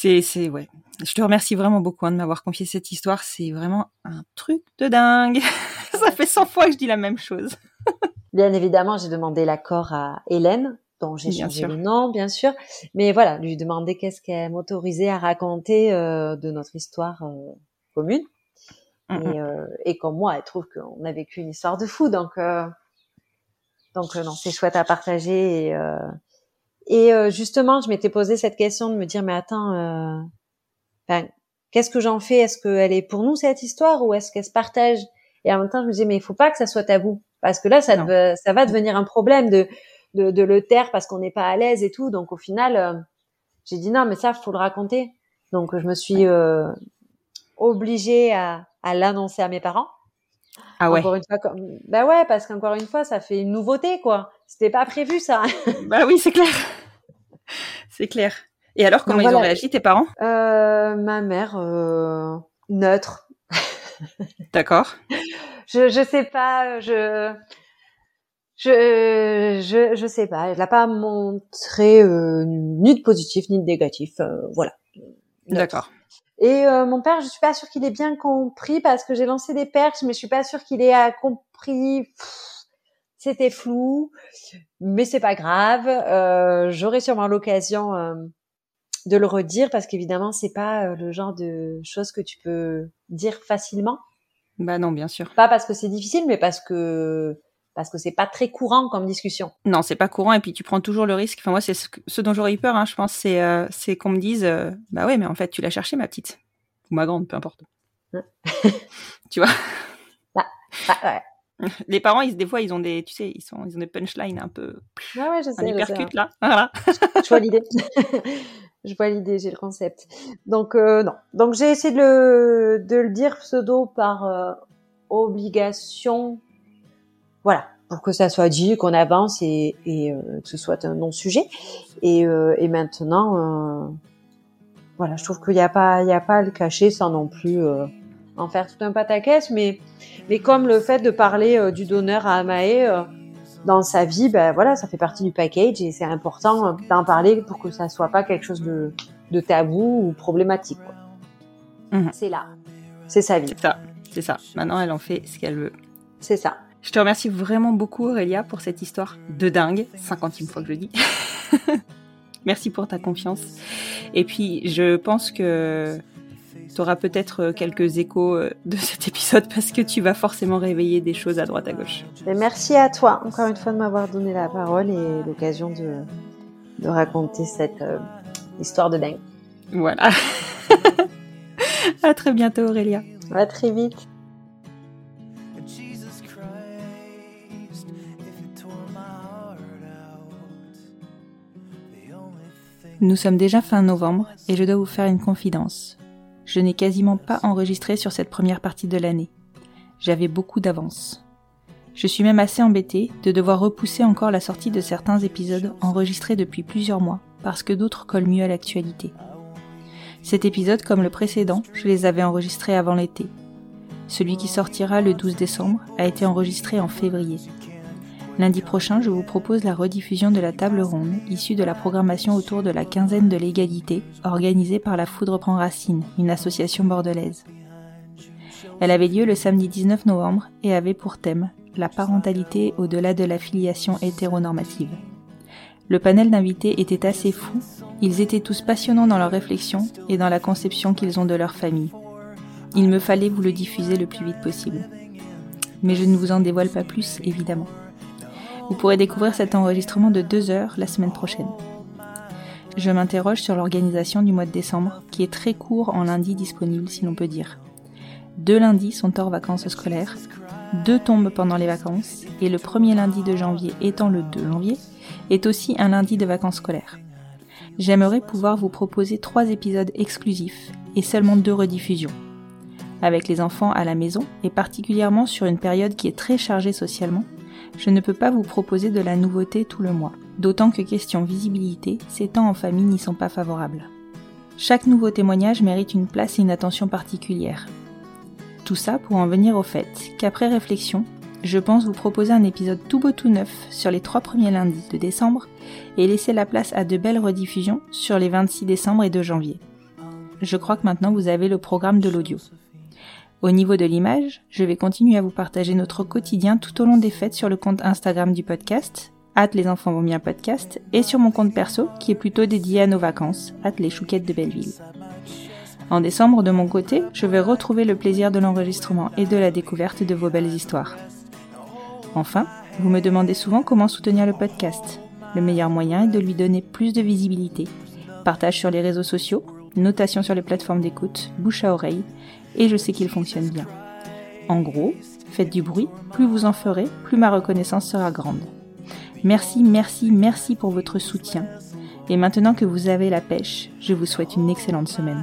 C'est, c'est, ouais. Je te remercie vraiment beaucoup hein, de m'avoir confié cette histoire. C'est vraiment un truc de dingue. Ça fait 100 fois que je dis la même chose. Bien évidemment, j'ai demandé l'accord à Hélène, dont j'ai Bien changé sûr. le nom, bien sûr. Mais voilà, lui demander qu'est-ce qu'elle m'autorisait à raconter euh, de notre histoire euh, commune. Mm, Et, euh, et comme moi, elle trouve qu'on a vécu une histoire de fou, donc euh, donc euh, non, c'est chouette à partager. Et, euh, et euh, justement, je m'étais posé cette question de me dire, mais attends, euh, qu'est-ce que j'en fais? Est-ce qu'elle est pour nous cette histoire ou est-ce qu'elle se partage? Et en même temps, je me disais, mais il faut pas que ça soit tabou, parce que là, ça, Non. deve- ça va devenir un problème de de, de le taire parce qu'on n'est pas à l'aise et tout. Donc au final, euh, j'ai dit non, mais ça, faut le raconter. Donc je me suis euh, obligée à, à l'annoncer à mes parents. Ah ouais. Encore une fois, comme... bah ouais, parce qu'encore une fois, ça fait une nouveauté, quoi. C'était pas prévu, ça. Bah oui, c'est clair. C'est clair. Et alors, comment Donc ils ont réagi, tes parents? Euh, ma mère, euh, neutre. D'accord. Je, je sais pas, je, je, je, je sais pas. Elle n'a pas montré euh, ni de positif ni de négatif. euh, voilà. D'accord. Et euh, mon père, je suis pas sûre qu'il ait bien compris parce que j'ai lancé des perches, mais je suis pas sûre qu'il ait compris. Pff, C'était flou, mais c'est pas grave. Euh, J'aurai sûrement l'occasion euh, de le redire parce qu'évidemment, c'est pas euh, le genre de choses que tu peux dire facilement. Bah non, bien sûr. Pas parce que c'est difficile, mais parce que parce que c'est pas très courant comme discussion. Non, c'est pas courant et puis tu prends toujours le risque. Enfin moi, c'est ce, dont j'aurais eu peur. Hein, je pense, c'est c'est qu'on me dise, bah ouais, mais en fait, tu l'as cherché, ma petite ou ma grande, peu importe. Ouais. tu vois, Ah, ouais. les parents, ils, des fois, ils ont des, tu sais, ils sont, ils ont des punchlines un peu, Ouais, ouais, je sais. je sais. là. Voilà. je vois l'idée. je vois l'idée, j'ai le concept. Donc euh, non. Donc j'ai essayé de le, de le dire pseudo par euh, obligation. Voilà, pour que ça soit dit, qu'on avance et, et euh, que ce soit un non-sujet. Et, euh, et maintenant, euh, voilà, je trouve qu'il n'y a pas, il y a pas à le cacher sans non plus euh, en faire tout un pataquès. Mais, mais comme le fait de parler euh, du donneur à Amae. euh, dans sa vie, ben voilà, ça fait partie du package et c'est important euh, d'en parler pour que ça soit pas quelque chose de, de tabou ou problématique. Mhm. C'est là, c'est sa vie, C'est ça, c'est ça. Maintenant, elle en fait ce qu'elle veut. c'est ça. Je te remercie vraiment beaucoup, Aurélia, pour cette histoire de dingue. Cinquantième fois que je le dis. Merci pour ta confiance. Et puis, je pense que tu auras peut-être euh, quelques échos euh, de cet épisode parce que tu vas forcément réveiller des choses à droite à gauche. Et merci à toi encore une fois de m'avoir donné la parole et l'occasion de, de raconter cette euh, histoire de dingue. Voilà. à très bientôt, Aurélia. À très vite. Nous sommes déjà fin novembre et je dois vous faire une confidence. Je n'ai quasiment pas enregistré sur cette première partie de l'année. J'avais beaucoup d'avance. Je suis même assez embêtée de devoir repousser encore la sortie de certains épisodes enregistrés depuis plusieurs mois parce que d'autres collent mieux à l'actualité. Cet épisode, comme le précédent, je les avais enregistrés avant l'été. Celui qui sortira le 12 décembre a été enregistré en février. Lundi prochain, je vous propose la rediffusion de la table ronde issue de la programmation autour de la quinzaine de l'égalité organisée par la Foudre prend racine, une association bordelaise. Elle avait lieu le samedi 19 novembre et avait pour thème la parentalité au-delà de la filiation hétéronormative. Le panel d'invités était assez fou, ils étaient tous passionnants dans leurs réflexions et dans la conception qu'ils ont de leur famille. Il me fallait vous le diffuser le plus vite possible. Mais je ne vous en dévoile pas plus, évidemment. Vous pourrez découvrir cet enregistrement de deux heures la semaine prochaine. Je m'interroge sur l'organisation du mois de décembre, qui est très court en lundi disponible si l'on peut dire. Deux lundis sont hors vacances scolaires, deux tombent pendant les vacances, et le premier lundi de janvier étant le 2 janvier, est aussi un lundi de vacances scolaires. J'aimerais pouvoir vous proposer trois épisodes exclusifs et seulement deux rediffusions. Avec les enfants à la maison, et particulièrement sur une période qui est très chargée socialement, je ne peux pas vous proposer de la nouveauté tout le mois, d'autant que question visibilité, ces temps en famille n'y sont pas favorables. Chaque nouveau témoignage mérite une place et une attention particulière, tout ça pour en venir au fait qu'après réflexion, je pense vous proposer un épisode tout beau tout neuf sur les trois premiers lundis de décembre et laisser la place à de belles rediffusions sur les 26 décembre et 2 janvier. Je crois que maintenant vous avez le programme de l'audio. Au niveau de l'image, je vais continuer à vous partager notre quotidien tout au long des fêtes sur le compte Instagram du podcast, hâte les enfants vont bien podcast, et sur mon compte perso qui est plutôt dédié à nos vacances, hâte les chouquettes de Belleville. En décembre, de mon côté, je vais retrouver le plaisir de l'enregistrement et de la découverte de vos belles histoires. Enfin, vous me demandez souvent comment soutenir le podcast. Le meilleur moyen est de lui donner plus de visibilité. Partage sur les réseaux sociaux, notation sur les plateformes d'écoute, bouche à oreille, et je sais qu'il fonctionne bien. En gros, faites du bruit, plus vous en ferez, plus ma reconnaissance sera grande. Merci, merci, merci pour votre soutien. Et maintenant que vous avez la pêche, je vous souhaite une excellente semaine.